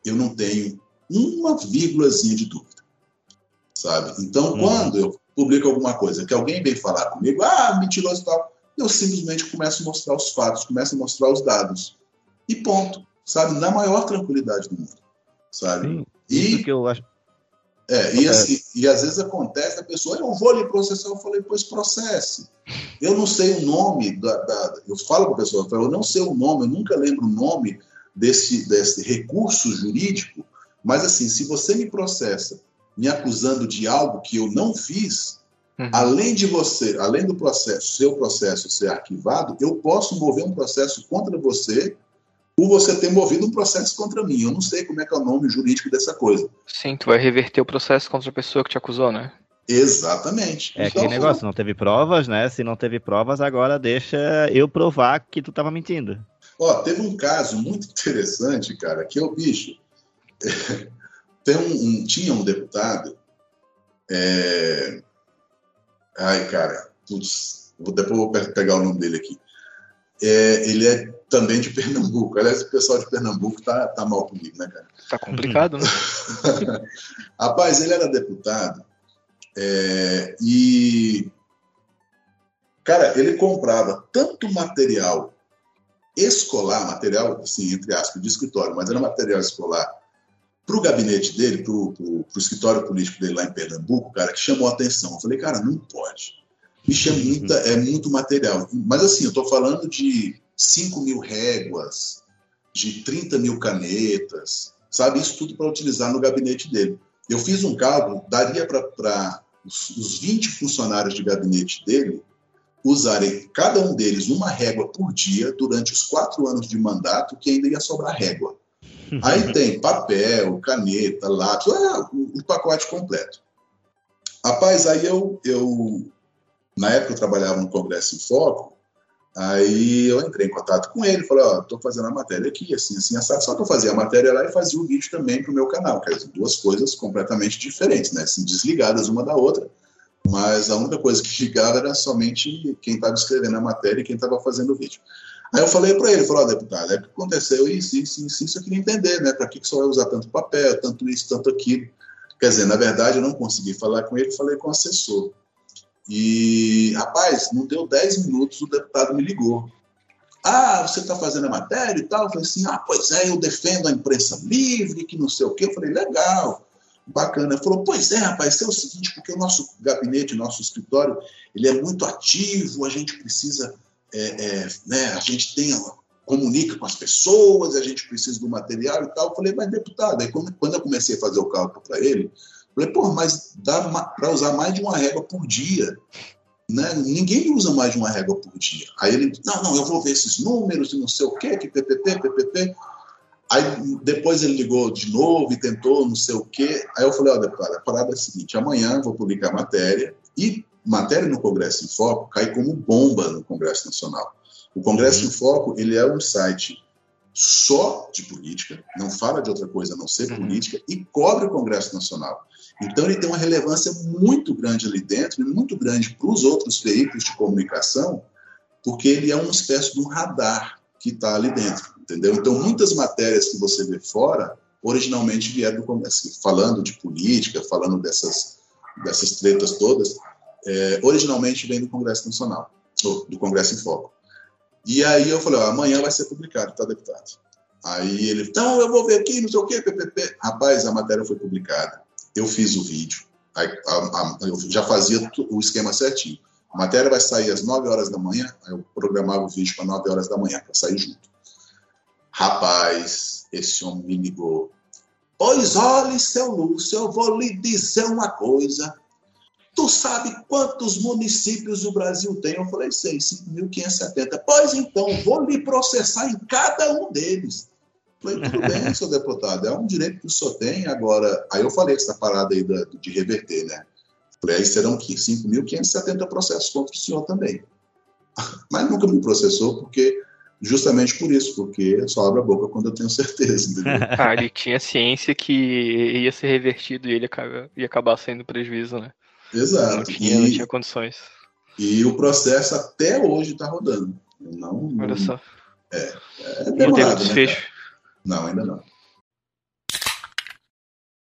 eu não tenho uma vírgulazinha de dúvida, sabe? Então, hum. quando eu publica alguma coisa, que alguém vem falar comigo, ah, mentiroso e tal, eu simplesmente começo a mostrar os fatos, começo a mostrar os dados. E ponto. Sabe? Na maior tranquilidade do mundo. Sabe? Sim, e, que eu acho. É, e, assim, e às vezes acontece, a pessoa, eu vou lhe processar, eu falei, pois processe. Eu não sei o nome, da, da eu falo para a pessoa, eu, falo, eu não sei o nome, eu nunca lembro o nome desse, desse recurso jurídico, mas assim, se você me processa me acusando de algo que eu não fiz, uhum. além de você, além do processo, seu processo ser arquivado, eu posso mover um processo contra você por você ter movido um processo contra mim. Eu não sei como é que é o nome jurídico dessa coisa. Sim, tu vai reverter o processo contra a pessoa que te acusou, né? Exatamente. É então, aquele negócio, não teve provas, né? Se não teve provas, agora deixa eu provar que tu estava mentindo. Ó, teve um caso muito (laughs) interessante, cara, que é o bicho. (laughs) Tem um, um, tinha um deputado. É... Ai, cara, putz, depois vou pegar o nome dele aqui. É, ele é também de Pernambuco. Aliás, o pessoal de Pernambuco tá, tá mal comigo, né, cara? Tá complicado, né? (laughs) Rapaz, ele era deputado é, e. Cara, ele comprava tanto material escolar, material, assim, entre aspas, de escritório, mas era material escolar para o gabinete dele, para o escritório político dele lá em Pernambuco, cara, que chamou a atenção. Eu falei, cara, não pode. Bicho, é, muita, é muito material. Mas assim, eu estou falando de 5 mil réguas, de 30 mil canetas, sabe? Isso tudo para utilizar no gabinete dele. Eu fiz um cálculo, daria para os, os 20 funcionários de gabinete dele usarem cada um deles uma régua por dia durante os quatro anos de mandato, que ainda ia sobrar régua. (laughs) Aí tem papel, caneta, lápis, é, o pacote completo. Rapaz, aí eu, eu, na época eu trabalhava no Congresso em Foco, aí eu entrei em contato com ele, falei, ó, oh, tô fazendo a matéria aqui, assim, assim, assado. Só que eu fazia a matéria lá e fazia o vídeo também pro meu canal, quer dizer, duas coisas completamente diferentes, né, assim, desligadas uma da outra, mas a única coisa que ligava era somente quem estava escrevendo a matéria e quem estava fazendo o vídeo. Aí eu falei para ele, falou, oh, deputado, é que aconteceu isso, isso, isso, isso, eu queria entender, né, para que, que só vai usar tanto papel, tanto isso, tanto aquilo. Quer dizer, na verdade, eu não consegui falar com ele, falei com o assessor. E, rapaz, não deu 10 minutos, o deputado me ligou. Ah, você está fazendo a matéria e tal? Eu falei assim, ah, pois é, eu defendo a imprensa livre, que não sei o quê. Eu falei, legal, bacana. Ele falou, pois é, rapaz, é o seguinte, porque o nosso gabinete, nosso escritório, ele é muito ativo, a gente precisa, é, é, né, a gente tem comunica com as pessoas, a gente precisa do material e tal. Eu falei, mas deputado, aí quando eu comecei a fazer o cálculo para ele, falei, pô, mas dá para usar mais de uma régua por dia. Né? Ninguém usa mais de uma régua por dia. Aí ele, não, não, eu vou ver esses números e não sei o quê, que PPP, PPP. Aí depois ele ligou de novo e tentou não sei o quê. Aí eu falei, ó, deputado, a parada é a seguinte, amanhã eu vou publicar a matéria e matéria no Congresso em Foco cai como bomba no Congresso Nacional. O Congresso em Foco, ele é um site só de política, não fala de outra coisa a não ser uhum. política, e cobre o Congresso Nacional. Então, ele tem uma relevância muito grande ali dentro, e muito grande para os outros veículos de comunicação, porque ele é uma espécie de um radar que está ali dentro, entendeu? Então, muitas matérias que você vê fora, originalmente vieram do Congresso, falando de política, falando dessas, dessas tretas todas, é, originalmente vem do Congresso Nacional, do Congresso em Foco. E aí eu falei, ó, amanhã vai ser publicado, tá, deputado? Aí ele, então eu vou ver aqui, não sei o quê, PPP. Rapaz, a matéria foi publicada. Eu fiz o vídeo. A, a, eu já fazia o esquema certinho. A matéria vai sair às 9 horas da manhã, eu programava o vídeo para 9 horas da manhã, para sair junto. Rapaz, esse homem me ligou. Pois olhe, seu Lúcio, eu vou lhe dizer uma coisa. Tu sabe quantos municípios o Brasil tem? Eu falei, sei, 5.570. Pois então, vou lhe processar em cada um deles. Eu falei, tudo bem, (laughs) seu deputado, é um direito que o senhor tem. Agora, aí eu falei essa parada aí de reverter, né? Falei, aí serão 5.570 processos contra o senhor também. (laughs) Mas nunca me processou, porque justamente por isso, porque só abre a boca quando eu tenho certeza. Entendeu? (laughs) Ah, ele tinha ciência que ia ser revertido e ele ia acabar sendo prejuízo, né? Exato. Não tinha, e, não tinha condições. E o processo até hoje está rodando. Não, Olha só. É, é demorado, não teve né, desfecho. Né, não, ainda não.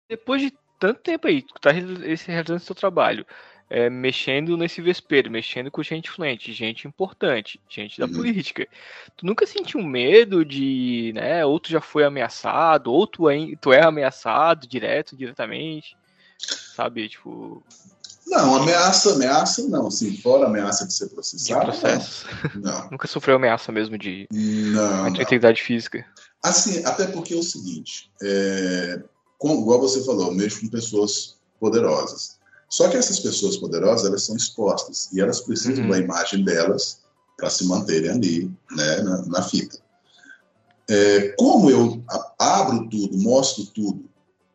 Depois de tanto tempo aí, tu tá realizando seu trabalho, é, mexendo nesse vespeiro, mexendo com gente influente, gente importante, gente da uhum. política. Tu nunca sentiu medo de, né, ou tu já foi ameaçado, ou tu é, tu é ameaçado direto, diretamente? Sabe, tipo. Não, ameaça, ameaça não, assim, fora ameaça de ser processado. De processo. Não. não. Nunca sofreu ameaça mesmo de não, integridade física. Assim, até porque é o seguinte, é, com, igual você falou, eu mexo com pessoas poderosas. Só que essas pessoas poderosas, elas são expostas e elas precisam uhum. da imagem delas para se manterem ali, né, na, na fita. É, como eu abro tudo, mostro tudo,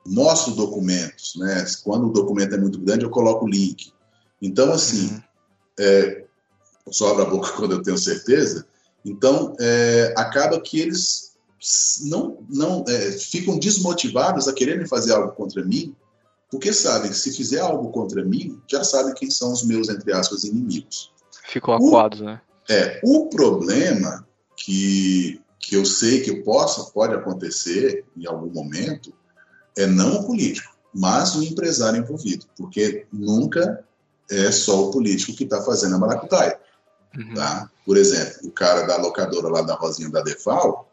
mostro documentos, né? Quando o documento é muito grande, eu coloco o link. Então, assim, uhum. é, só abro a boca (laughs) quando eu tenho certeza. Então, é, acaba que eles não, não é, ficam desmotivados a quererem fazer algo contra mim, porque sabem que se fizer algo contra mim, já sabem quem são os meus, entre aspas, inimigos. Ficam acuados, né? É, o problema que, que eu sei que possa, pode acontecer em algum momento é não o político, mas o empresário envolvido, porque nunca é só o político que está fazendo a maracutaia. Uhum. Tá? Por exemplo, o cara da locadora lá da Rosinha da Defal,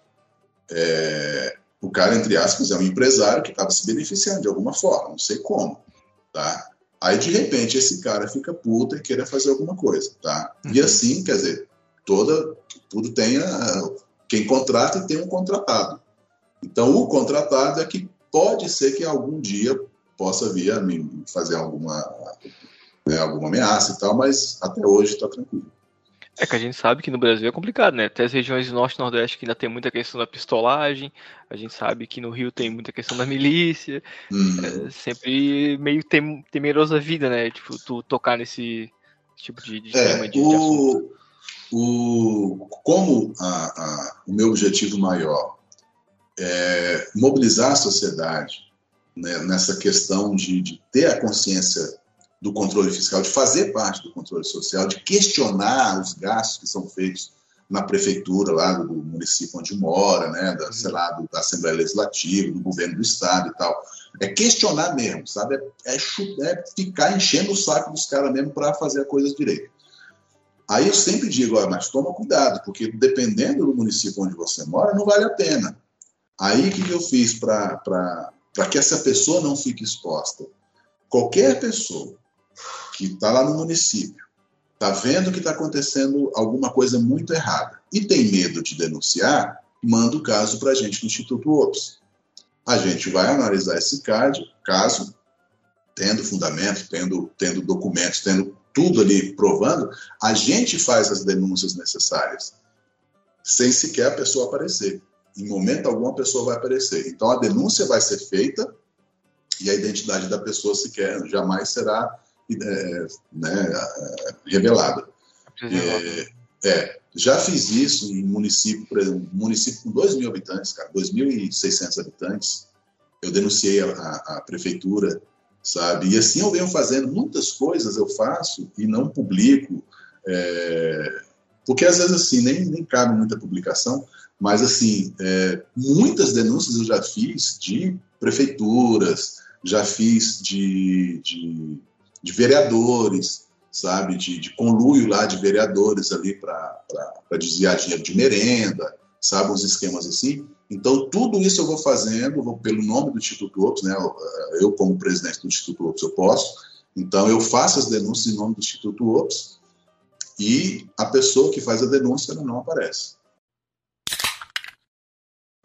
é, o cara, entre aspas, é um empresário que estava se beneficiando de alguma forma, não sei como. Tá? Aí, de repente, esse cara fica puta e quer fazer alguma coisa. Tá? Uhum. E assim, quer dizer, toda, tudo tem a, quem contrata e tem um contratado. Então, o contratado é que pode ser que algum dia possa vir a me fazer alguma, né, alguma ameaça e tal, mas até hoje está tranquilo. É que a gente sabe que no Brasil é complicado, né? Até as regiões do norte e nordeste que ainda tem muita questão da pistolagem, a gente sabe que no Rio tem muita questão da milícia, Hum. é sempre meio tem, temeroso a vida, né? Tipo, tu tocar nesse tipo de, de tema É, de, de o, o, como a- a- o meu objetivo maior é mobilizar a sociedade né, nessa questão de, de ter a consciência do controle fiscal, de fazer parte do controle social, de questionar os gastos que são feitos na prefeitura lá do município onde mora, né, da, sei lá, do- da Assembleia Legislativa, do governo do Estado e tal. É questionar mesmo, sabe? É, é é ficar enchendo o saco dos caras mesmo para fazer a coisa direito. Aí eu sempre digo, olha, mas toma cuidado, porque dependendo do município onde você mora, não vale a pena. Aí o que, que eu fiz para que essa pessoa não fique exposta? Qualquer pessoa que está lá no município, está vendo que está acontecendo alguma coisa muito errada e tem medo de denunciar, manda o caso para a gente no Instituto OPS. A gente vai analisar esse caso, tendo fundamento, tendo, tendo documentos, tendo tudo ali provando, a gente faz as denúncias necessárias, sem sequer a pessoa aparecer. Em momento algum a pessoa vai aparecer. Então a denúncia vai ser feita e a identidade da pessoa sequer jamais será é, né, revelada. É, é, já fiz isso em município, por exemplo, município com 2 mil habitantes, cara, 2.600 habitantes. Eu denunciei a, a, a, prefeitura, sabe? E assim eu venho fazendo muitas coisas, eu faço e não publico, é, porque às vezes assim nem, nem cabe muita publicação, mas assim é, muitas denúncias eu já fiz de prefeituras, já fiz de, de, de vereadores, sabe, de, de, conluio lá de vereadores ali para desviar dinheiro de merenda, sabe, uns esquemas assim. Então, tudo isso eu vou fazendo, vou pelo nome do Instituto Opus, né, eu como presidente do Instituto Opus eu posso, então eu faço as denúncias em nome do Instituto Opus e a pessoa que faz a denúncia não aparece.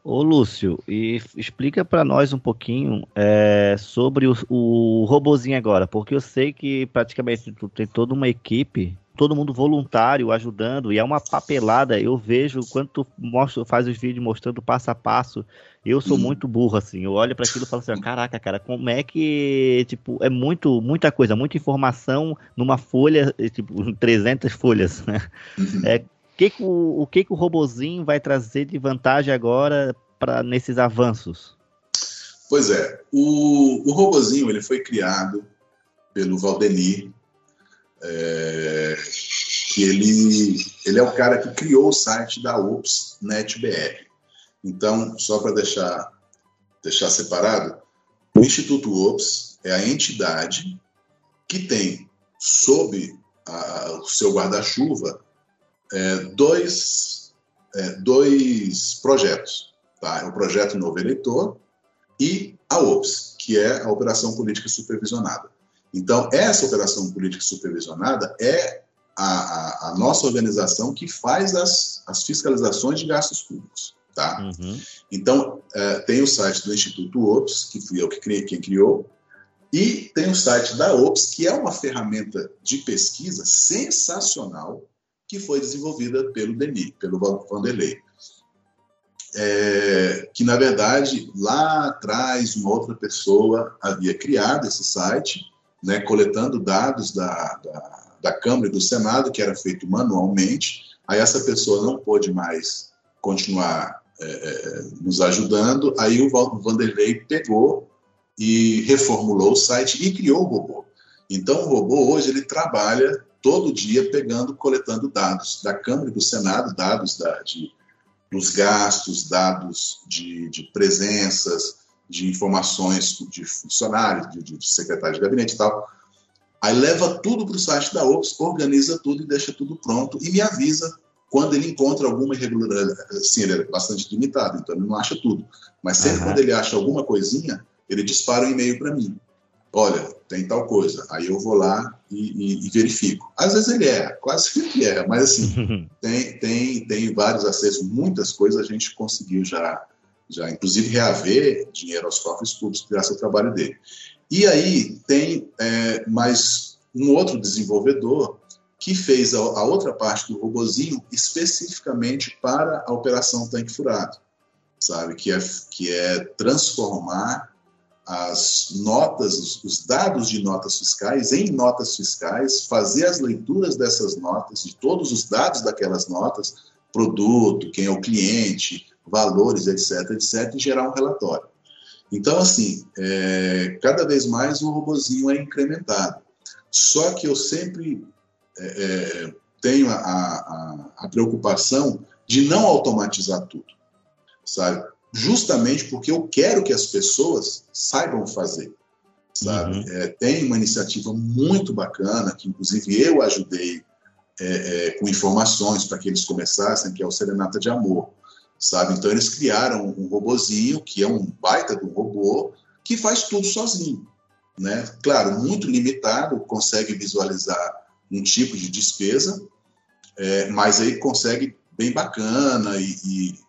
Ô Lúcio, e explica para nós um pouquinho é, sobre o, o robozinho agora, porque eu sei que praticamente tu tem toda uma equipe, todo mundo voluntário ajudando, e é uma papelada. Eu vejo quando tu mostra, faz os vídeos mostrando passo a passo. Eu sou hum. muito burro, assim. Eu olho para aquilo e falo assim: caraca, cara, como é que. Tipo, é muito, muita coisa, muita informação numa folha, tipo, (laughs) 300 folhas, né? Uhum. É, que que o, o que, que o robozinho vai trazer de vantagem agora para nesses avanços? Pois é, o, o robozinho ele foi criado pelo Valdemir, é, que ele, ele é o cara que criou o site da Ops NetBR. Então, só para deixar, deixar separado, o Instituto Ops é a entidade que tem sob a, o seu guarda-chuva é, dois, é, dois projetos. Tá? O projeto Novo Eleitor e a OPS, que é a Operação Política Supervisionada. Então, essa Operação Política Supervisionada é a, a, a nossa organização que faz as, as, fiscalizações de gastos públicos. Tá? Uhum. Então, é, tem o site do Instituto OPS, que fui eu que criei, quem criou, e tem o site da OPS, que é uma ferramenta de pesquisa sensacional, que foi desenvolvida pelo Denis, pelo Vanderlei. É, que, na verdade, lá atrás, uma outra pessoa havia criado esse site, né, coletando dados da, da, da Câmara e do Senado, que era feito manualmente. Aí essa pessoa não pôde mais continuar é, nos ajudando. Aí o Vanderlei pegou e reformulou o site e criou o robô. Então, o robô hoje ele trabalha todo dia pegando, coletando dados da Câmara e do Senado, dados da, de, dos gastos, dados de, de, presenças, de informações de funcionários, de, de secretário de gabinete e tal. Aí leva tudo para o site da OPS, organiza tudo e deixa tudo pronto e me avisa quando ele encontra alguma irregularidade. Sim, ele é bastante limitado, então ele não acha tudo. Mas sempre uhum. quando ele acha alguma coisinha, ele dispara um e-mail para mim olha, tem tal coisa. Aí eu vou lá e, e, e verifico. Às vezes ele erra, quase sempre erra, mas assim, (laughs) tem, tem, tem vários acessos, muitas coisas a gente conseguiu já, já inclusive reaver dinheiro aos cofres públicos graças ao trabalho dele. E aí tem é, mais um outro desenvolvedor que fez a, a outra parte do robozinho especificamente para a operação tanque furado, sabe? Que é, que é transformar as notas, os, os dados de notas fiscais em notas fiscais, fazer as leituras dessas notas, de todos os dados daquelas notas, produto, quem é o cliente, valores, etc., etc., e gerar um relatório. Então, assim, é, cada vez mais o robozinho é incrementado. Só que eu sempre é, é, tenho a, a, a, preocupação de não automatizar tudo, sabe? Justamente porque eu quero que as pessoas saibam fazer, sabe? Uhum. É, tem uma iniciativa muito bacana, que inclusive eu ajudei é, é, com informações para que eles começassem, que é o Serenata de Amor, sabe? Então eles criaram um robozinho, que é um baita do robô, que faz tudo sozinho, né? Claro, muito limitado, consegue visualizar um tipo de despesa, é, mas aí consegue bem bacana e, e,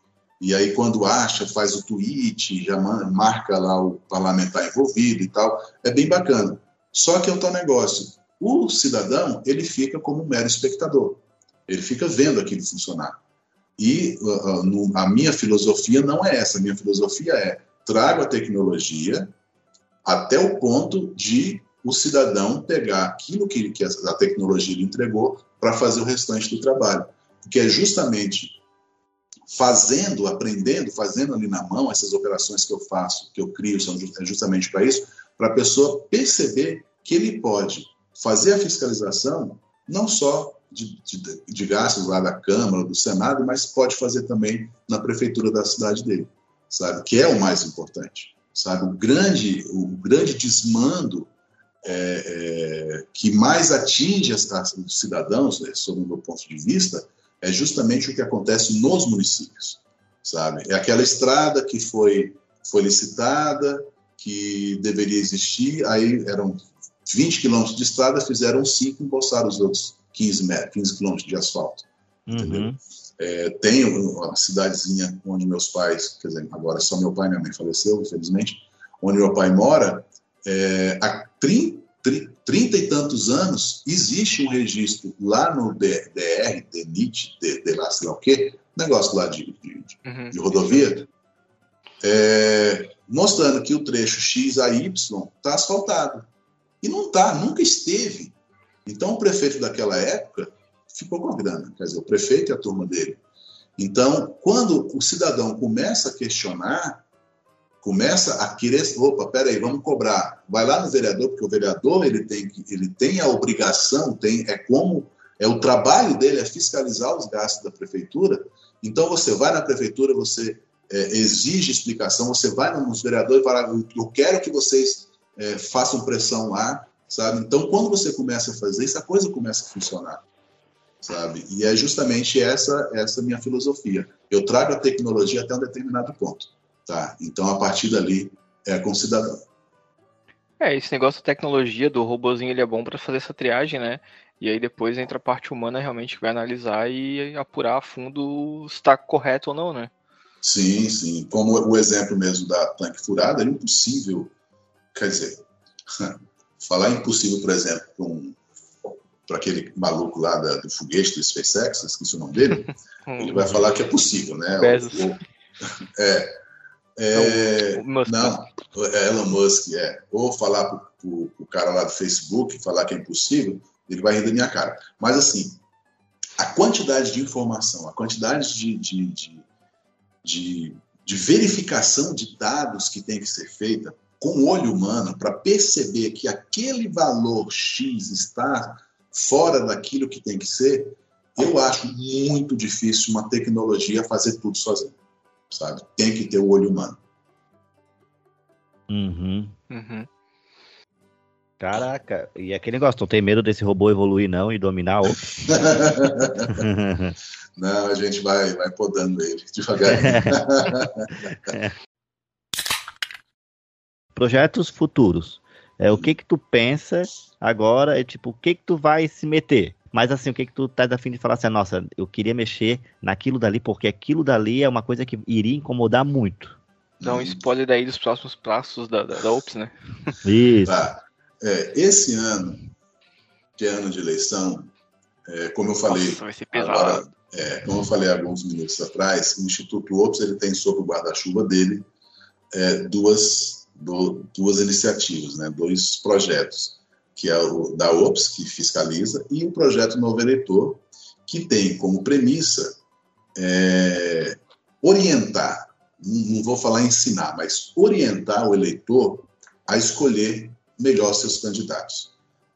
e, aí quando acha faz o tweet, já marca lá o parlamentar envolvido e tal, é bem bacana. Só que é o tal negócio, o cidadão ele fica como um mero espectador, ele fica vendo aquilo funcionar. E uh, no, a minha filosofia não é essa, a minha filosofia é trago a tecnologia até o ponto de o cidadão pegar aquilo que, que a tecnologia lhe entregou para fazer o restante do trabalho. Porque é justamente fazendo, aprendendo, fazendo ali na mão essas operações que eu faço, que eu crio, são é justamente para isso, para a pessoa perceber que ele pode fazer a fiscalização não só de, de, de, gastos lá da Câmara, do Senado, mas pode fazer também na prefeitura da cidade dele, sabe? Que é o mais importante, sabe? O grande, o grande desmando é, é, que mais atinge os cidadãos, né, sob o meu ponto de vista, é justamente o que acontece nos municípios, sabe? É aquela estrada que foi, foi licitada, que deveria existir, aí eram 20 quilômetros de estrada, fizeram 5 e embolsaram os outros 15, metros, 15 quilômetros de asfalto, uhum. É, tem uma cidadezinha onde meus pais, quer dizer, agora só meu pai e minha mãe faleceu, infelizmente, onde meu pai mora, é, há 30, 30 e tantos anos, existe um registro lá no DR, DENIT, de, de lá sei lá o quê, negócio lá de, de, uhum. de rodovia, é, mostrando que o trecho X a Y está asfaltado. E não está, nunca esteve. Então o prefeito daquela época ficou com a grana, quer dizer, o prefeito e a turma dele. Então, quando o cidadão começa a questionar, começa a querer, opa, peraí, vamos cobrar. Vai lá no vereador, porque o vereador ele tem, ele tem a obrigação, tem, é como é o trabalho dele é fiscalizar os gastos da prefeitura. Então você vai na prefeitura, você é, exige explicação, você vai nos vereadores e fala, eu quero que vocês é, façam pressão lá, sabe? Então quando você começa a fazer isso, a coisa começa a funcionar, sabe? E é justamente essa essa minha filosofia. Eu trago a tecnologia até um determinado ponto. Tá? Então, a partir dali, é com o cidadão. É, esse negócio da tecnologia do robozinho ele é bom para fazer essa triagem, né? E aí depois entra a parte humana realmente que vai analisar e apurar a fundo se está correto ou não, né? Sim, sim. Como o exemplo mesmo da tanque furada, é impossível. Quer dizer, (laughs) falar impossível, por exemplo, para um, aquele maluco lá da, do foguete do SpaceX, esqueci o nome dele, (laughs) ele vai falar que é possível, né? O, é, é, Musk. Não, é Elon Musk, é. Ou falar para o cara lá do Facebook, falar que é impossível, ele vai rir da minha cara. Mas, assim, a quantidade de informação, a quantidade de, de, de, de, de verificação de dados que tem que ser feita com o olho humano para perceber que aquele valor X está fora daquilo que tem que ser, eu acho muito difícil uma tecnologia fazer tudo sozinha sabe? Tem que ter o olho humano. Uhum. Uhum. Caraca, e aquele negócio, não tem medo desse robô evoluir não e dominar outro? (laughs) não, a gente vai, vai podando ele (laughs) devagarinho. (laughs) Projetos futuros. É, o que que tu pensa agora, é tipo, o que que tu vai se meter? Mas assim, o que que tu tá afim de falar assim, nossa, eu queria mexer naquilo dali, porque aquilo dali é uma coisa que iria incomodar muito. Dá um spoiler daí dos próximos passos da, da, da Ops, né? Isso. Tá. É, esse ano, que é ano de eleição, É, como eu falei, Nossa, vai ser pesado. agora, é, como eu falei há alguns minutos atrás, o Instituto Ops ele tem sob o guarda-chuva dele é, duas, do- duas iniciativas, né, dois projetos, que é o da Ops, que fiscaliza, e o projeto Novo Eleitor, que tem como premissa é, orientar, não vou falar ensinar, mas orientar o eleitor a escolher melhor seus candidatos.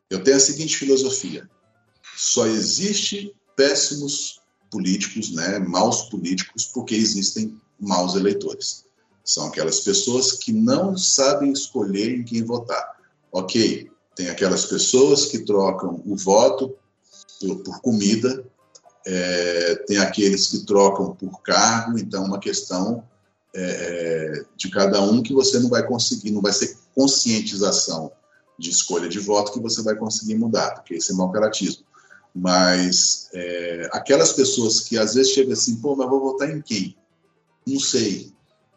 Eu tenho a seguinte filosofia: só existe péssimos políticos, né, maus políticos, porque existem maus eleitores. São aquelas pessoas que não sabem escolher em quem votar. Ok, tem aquelas pessoas que trocam o voto por, por comida, é, tem aqueles que trocam por cargo, então é uma questão é, de cada um que você não vai conseguir, não vai ser conscientização de escolha de voto que você vai conseguir mudar, porque isso é mau caratismo. Mas é, aquelas pessoas que às vezes chegam assim, pô, mas vou votar em quem? Não sei.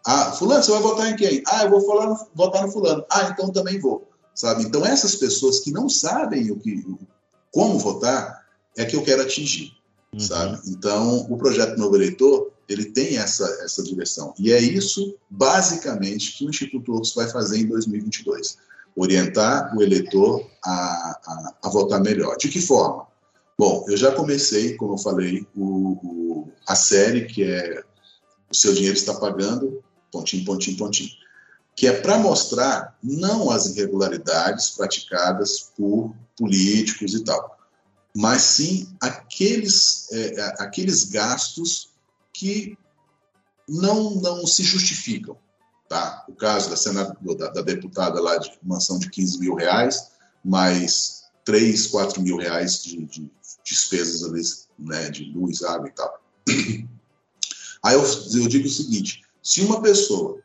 Ah, fulano, você vai votar em quem? Ah, eu vou falar votar no fulano. Ah, então também vou. Sabe? Então essas pessoas que não sabem o que, como votar é que eu quero atingir Uhum. sabe? Então, o projeto Novo Eleitor, ele tem essa, essa direção. E é isso, basicamente, que o Instituto Ops vai fazer em 2022. Orientar o eleitor a, a, a votar melhor. De que forma? Bom, eu já comecei, como eu falei, o, o- a série que é O Seu Dinheiro Está Pagando, pontinho, pontinho, pontinho. Que é para mostrar não as irregularidades praticadas por políticos e tal, mas sim aqueles, é, aqueles gastos que não, não se justificam. Tá? O caso da, senador, da, da deputada lá de mansão de 15 mil reais, mais 3, 4 mil reais de, de despesas né, de luz, água e tal. (coughs) Aí eu, eu digo o seguinte: se uma pessoa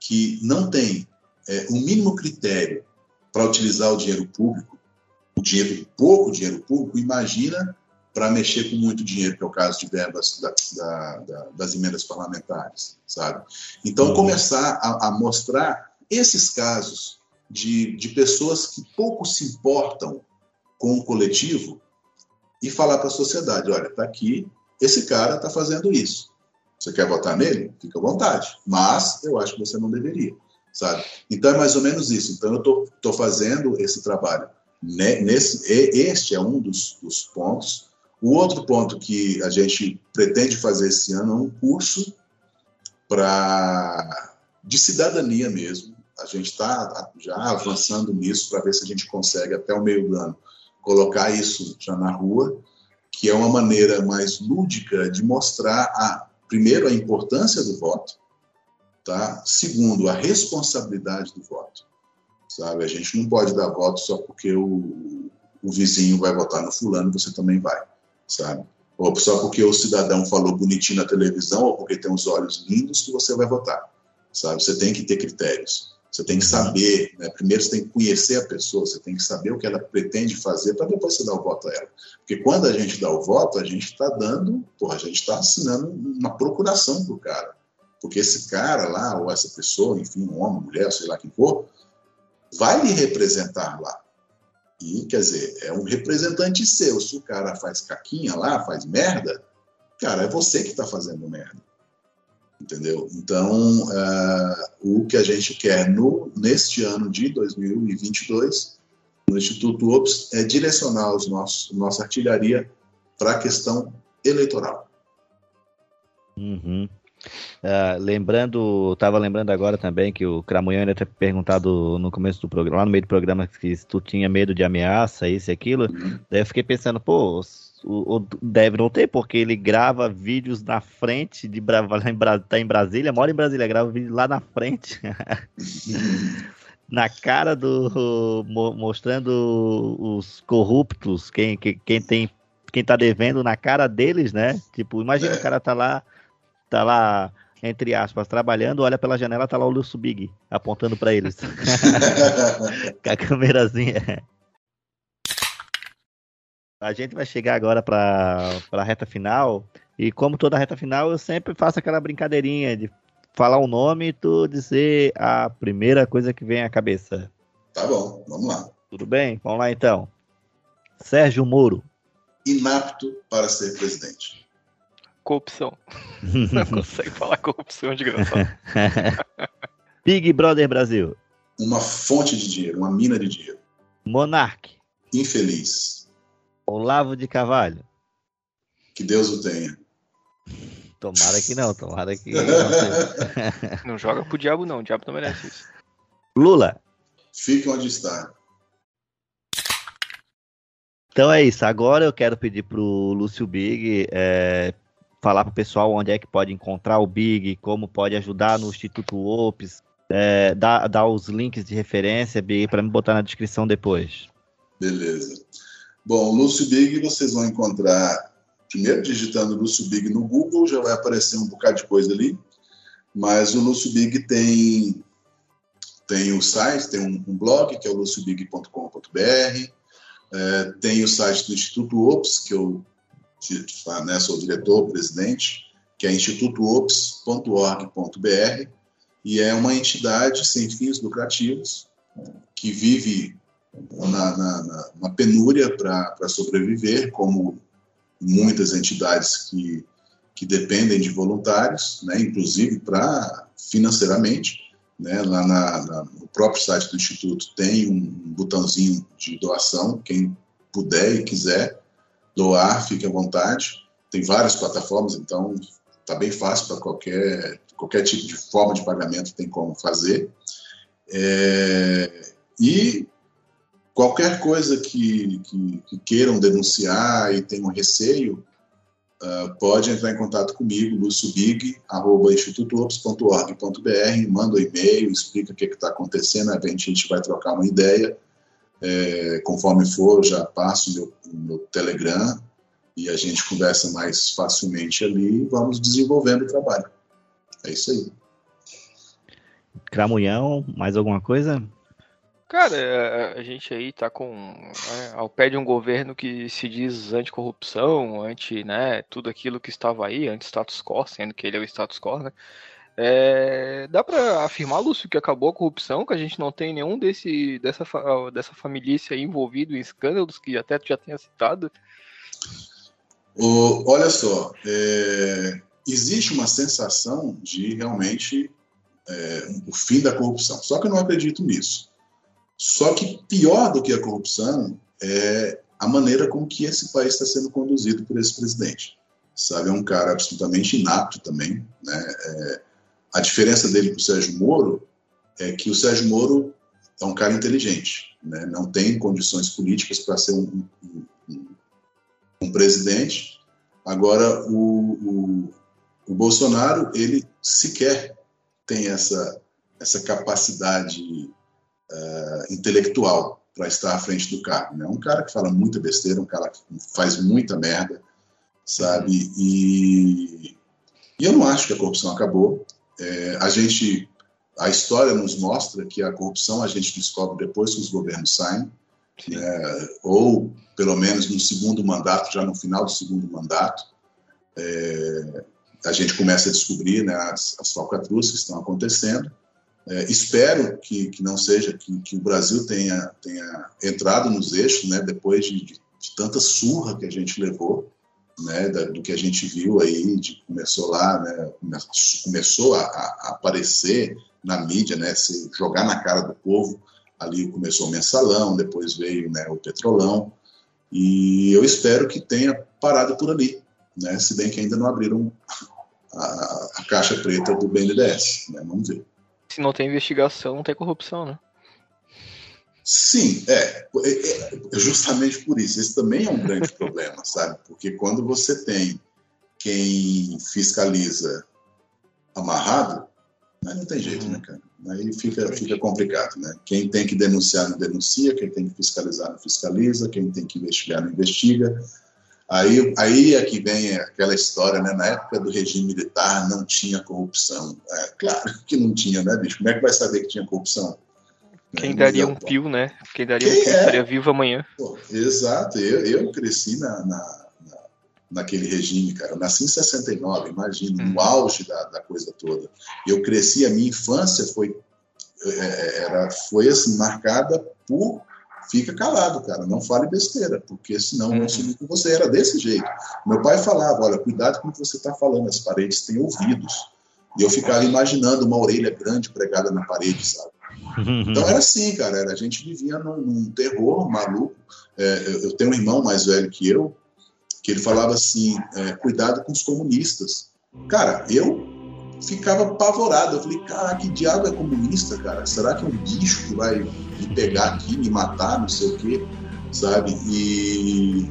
que não tem é, o mínimo critério para utilizar o dinheiro público, o dinheiro, pouco dinheiro público, imagina para mexer com muito dinheiro, que é o caso de verbas da, da, da, das emendas parlamentares, sabe? Então, começar a, a mostrar esses casos de, de pessoas que pouco se importam com o coletivo e falar para a sociedade, olha, está aqui, esse cara está fazendo isso. Você quer votar nele? Fica à vontade. Mas eu acho que você não deveria, sabe? Então, é mais ou menos isso. Então, eu tô, tô fazendo esse trabalho Nesse, este é um dos, dos, pontos. O outro ponto que a gente pretende fazer esse ano é um curso para de cidadania mesmo. A gente está já avançando nisso para ver se a gente consegue até o meio do ano colocar isso já na rua, que é uma maneira mais lúdica de mostrar a primeiro a importância do voto, tá? Segundo a responsabilidade do voto sabe? A gente não pode dar voto só porque o, o vizinho vai votar no fulano, você também vai, sabe? Ou só porque o cidadão falou bonitinho na televisão ou porque tem os olhos lindos que você vai votar, sabe? Você tem que ter critérios. Você tem que saber, né? primeiro você tem que conhecer a pessoa, você tem que saber o que ela pretende fazer para depois você dar o voto a ela. Porque quando a gente dá o voto, a gente está dando, porra, a gente está assinando uma procuração para o cara. Porque esse cara lá, ou essa pessoa, enfim, um homem, mulher, sei lá quem for, vai lhe representar lá. E, quer dizer, é um representante seu. Se o cara faz caquinha lá, faz merda, cara, é você que está fazendo merda. Entendeu? Então, uh, o que a gente quer no, neste ano de 2022, no Instituto OPS, é direcionar os nossos, nossa artilharia para a questão eleitoral. Uhum. Uh, lembrando, estava lembrando agora também que o Cramunhão ainda tinha perguntado no começo do programa, lá no meio do programa, se tu tinha medo de ameaça, isso e aquilo. Uhum. Daí eu fiquei pensando, pô, o, o deve não ter, porque ele grava vídeos na frente de (laughs) em, tá em Brasília, mora em Brasília, grava vídeo lá na frente. (laughs) na cara do. mostrando os corruptos, quem, quem, quem tem. Quem tá devendo na cara deles, né? Tipo, imagina é. o cara tá lá tá lá, entre aspas, trabalhando, olha pela janela, tá lá o Lúcio Big apontando para eles. (laughs) Com a câmerazinha. A gente vai chegar agora para a reta final. E como toda reta final, eu sempre faço aquela brincadeirinha de falar um nome e tu dizer a primeira coisa que vem à cabeça. Tá bom, vamos lá. Tudo bem? Vamos lá então. Sérgio Moro. inapto para ser presidente? Corrupção. (laughs) Não consegue falar corrupção de graça. (laughs) Big Brother Brasil. Uma fonte de dinheiro, uma mina de dinheiro. Monark. Infeliz. Olavo de Carvalho. Que Deus o tenha. Tomara que não, tomara que. (laughs) não joga pro diabo, não. O diabo não merece isso. Lula. Fique onde está. Então é isso. Agora eu quero pedir pro Lúcio Big é, falar pro pessoal onde é que pode encontrar o Big, como pode ajudar no Instituto OPS, é, dar, dar os links de referência, Big, para me botar na descrição depois. Beleza. Bom, Lúcio Big vocês vão encontrar, primeiro digitando Lúcio Big no Google, já vai aparecer um bocado de coisa ali, mas o Lúcio Big tem, tem o site, tem um, um blog, que é o luciobig.com.br, é, tem o site do Instituto OPS, que eu né, sou diretor, presidente, que é institutoops.org.br, e é uma entidade sem fins lucrativos que vive na, na, na penúria para sobreviver, como muitas entidades que, que dependem de voluntários, né, inclusive para financeiramente. Né, lá na, na, no próprio site do Instituto tem um botãozinho de doação, quem puder e quiser doar, fique à vontade. Tem várias plataformas, então está bem fácil para qualquer, qualquer tipo de forma de pagamento tem como fazer. É, e qualquer coisa que, que, que, queiram denunciar e tenham receio, uh, pode entrar em contato comigo, lucibig.institutoops.org.br, manda um e-mail, explica o que está acontecendo, a gente vai trocar uma ideia. É, conforme for, já passo o meu, meu Telegram e a gente conversa mais facilmente ali e vamos desenvolvendo o trabalho. É isso aí. Cramunhão, mais alguma coisa? Cara, a gente aí tá com né, ao pé de um governo que se diz anticorrupção, anti, né, tudo aquilo que estava aí, anti-status quo, sendo que ele é o status quo, né? É, dá para afirmar, Lúcio, que acabou a corrupção, que a gente não tem nenhum desse, dessa, dessa família aí envolvido em escândalos que até tu já tenha citado? O, olha só, é, existe uma sensação de realmente é, o fim da corrupção, só que eu não acredito nisso. Só que pior do que a corrupção é a maneira com que esse país está sendo conduzido por esse presidente. Sabe, é um cara absolutamente inapto também. Né? É, a diferença dele para o Sérgio Moro é que o Sérgio Moro é um cara inteligente, né? não tem condições políticas para ser um, um, um, um, presidente. Agora, o, o, o Bolsonaro, ele sequer tem essa, essa capacidade uh, intelectual para estar à frente do cargo. Né? Um cara que fala muita besteira, um cara que faz muita merda, sabe? E, e eu não acho que a corrupção acabou. É, a gente, a história nos mostra que a corrupção a gente descobre depois que os governos saem, né? ou pelo menos no segundo mandato, já no final do segundo mandato, é, a gente começa a descobrir né, as, as falcatruas que estão acontecendo. É, espero que, que não seja, que, que, o Brasil tenha, tenha entrado nos eixos, né, depois de, de, de tanta surra que a gente levou, né, do que a gente viu aí, de, começou lá, né, começou a, a, aparecer na mídia, né, se jogar na cara do povo, ali começou o mensalão, depois veio né, o petrolão, e eu espero que tenha parado por ali, né, se bem que ainda não abriram a, a caixa preta do BNDES, né, vamos ver. Se não tem investigação, não tem corrupção, né? Sim, é, é, é, justamente por isso. Esse também é um grande problema, sabe? Porque quando você tem quem fiscaliza amarrado, aí não tem jeito, né, uhum. cara? Aí fica, fica complicado, né? Quem tem que denunciar não denuncia, quem tem que fiscalizar não fiscaliza, quem tem que investigar não investiga. Aí, aí é que vem aquela história, né? Na época do regime militar não tinha corrupção. É, claro que não tinha, né, bicho? Como é que vai saber que tinha corrupção? Quem daria um pio, né? Quem daria Quem um pio é? estaria vivo amanhã. Pô, exato. Eu, eu cresci na, na, na, naquele regime, cara. Eu nasci em 69, imagina, hum. no auge da, da coisa toda. Eu cresci, a minha infância foi, é, era, foi assim, marcada por fica calado, cara, não fale besteira, porque senão vão subir com você. Era desse jeito. Meu pai falava: olha, cuidado com o que você está falando, as paredes têm ouvidos. E eu ficava imaginando uma orelha grande pregada na parede, sabe? Então era assim, cara, era, a gente vivia num, num terror maluco. É, eu, eu tenho um irmão mais velho que eu, que ele falava assim: é, cuidado com os comunistas. Cara, eu ficava apavorado. Eu falei, cara, que diabo é comunista, cara? Será que é um bicho que vai me pegar aqui, me matar, não sei o quê, sabe? E.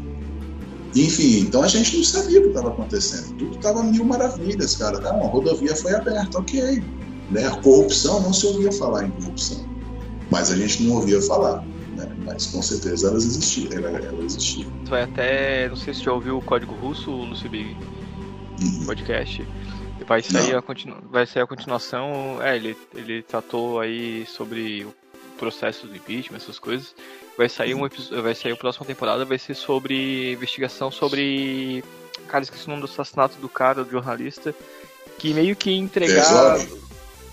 Enfim, então a gente não sabia o que estava acontecendo. Tudo estava mil maravilhas, cara. Tá, uma rodovia foi aberta, ok. Né? A corrupção, não se ouvia falar em corrupção. Mas a gente não ouvia falar. Né? Mas com certeza elas existiam. Ela, ela existia. Vai até. Não sei se você já ouviu o código russo, Lúcio Big. Uhum. Podcast. Vai sair, a continu... vai sair a continuação. É, ele, ele tratou aí sobre o processo do impeachment, essas coisas. Vai sair um episódio. Vai sair a próxima temporada, vai ser sobre investigação sobre. Cara, esqueci o nome do assassinato do cara, do jornalista. Que meio que entregar.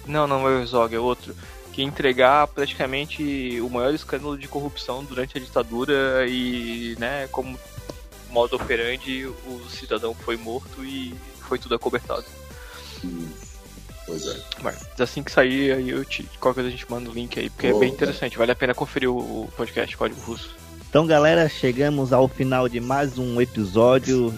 Não, não é o Zog, é outro. Que entregar praticamente o maior escândalo de corrupção durante a ditadura e, né, como modo operandi, o cidadão foi morto e foi tudo acobertado. Pois é. Mas assim que sair, aí eu te, qualquer coisa a gente manda o link aí, porque é bem interessante. Vale a pena conferir o podcast Código Russo. Então, galera, chegamos ao final de mais um episódio.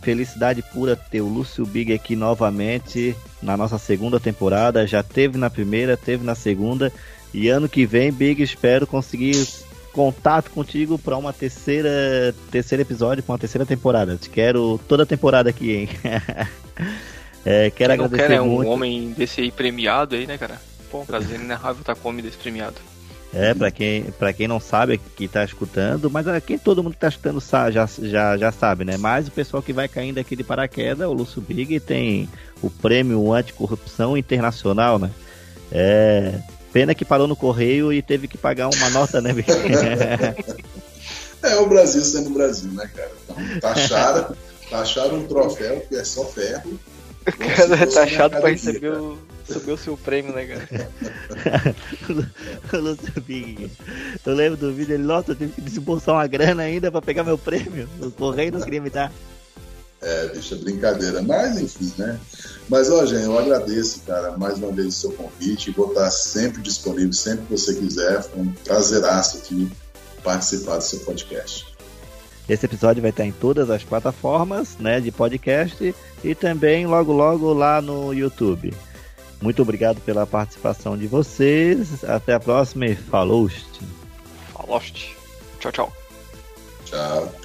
Felicidade pura ter o Lúcio Big aqui novamente na nossa segunda temporada. Já teve na primeira, teve na segunda. E ano que vem, Big, espero conseguir contato contigo para uma terceira terceiro episódio, para uma terceira temporada. Te quero toda a temporada aqui, hein? (laughs) É, quero Quem agradecer quer, é muito. um homem desse aí premiado aí, né, cara? Pô, prazer inenarrável estar com o homem desse premiado. É, pra quem, pra quem não sabe que tá escutando, mas quem todo mundo que tá escutando já, já, já sabe, né? Mas o pessoal que vai caindo aqui de paraquedas, o Lúcio Big tem o prêmio anticorrupção internacional, né? É, pena que parou no correio e teve que pagar uma nota, né, (laughs) É o Brasil sendo Brasil, né, cara? Então, taxaram, taxaram um troféu que é só ferro o (laughs) cara tá chato pra receber o, (laughs) o seu prêmio, né, cara? o Lúcio Big. Eu lembro do vídeo, ele, nossa, eu tive que desembolsar uma grana ainda pra pegar meu prêmio. O correio não queria me dar. É, deixa brincadeira. Mas, enfim, né? Mas, ó, gente, eu agradeço, cara, mais uma vez o seu convite. Vou estar sempre disponível, sempre que você quiser. Foi um prazeraço aqui participar do seu podcast. Esse episódio vai estar em todas as plataformas né, de podcast e também logo logo lá no YouTube. Muito obrigado pela participação de vocês. Até a próxima e falou! Falou! Tchau, tchau. Tchau.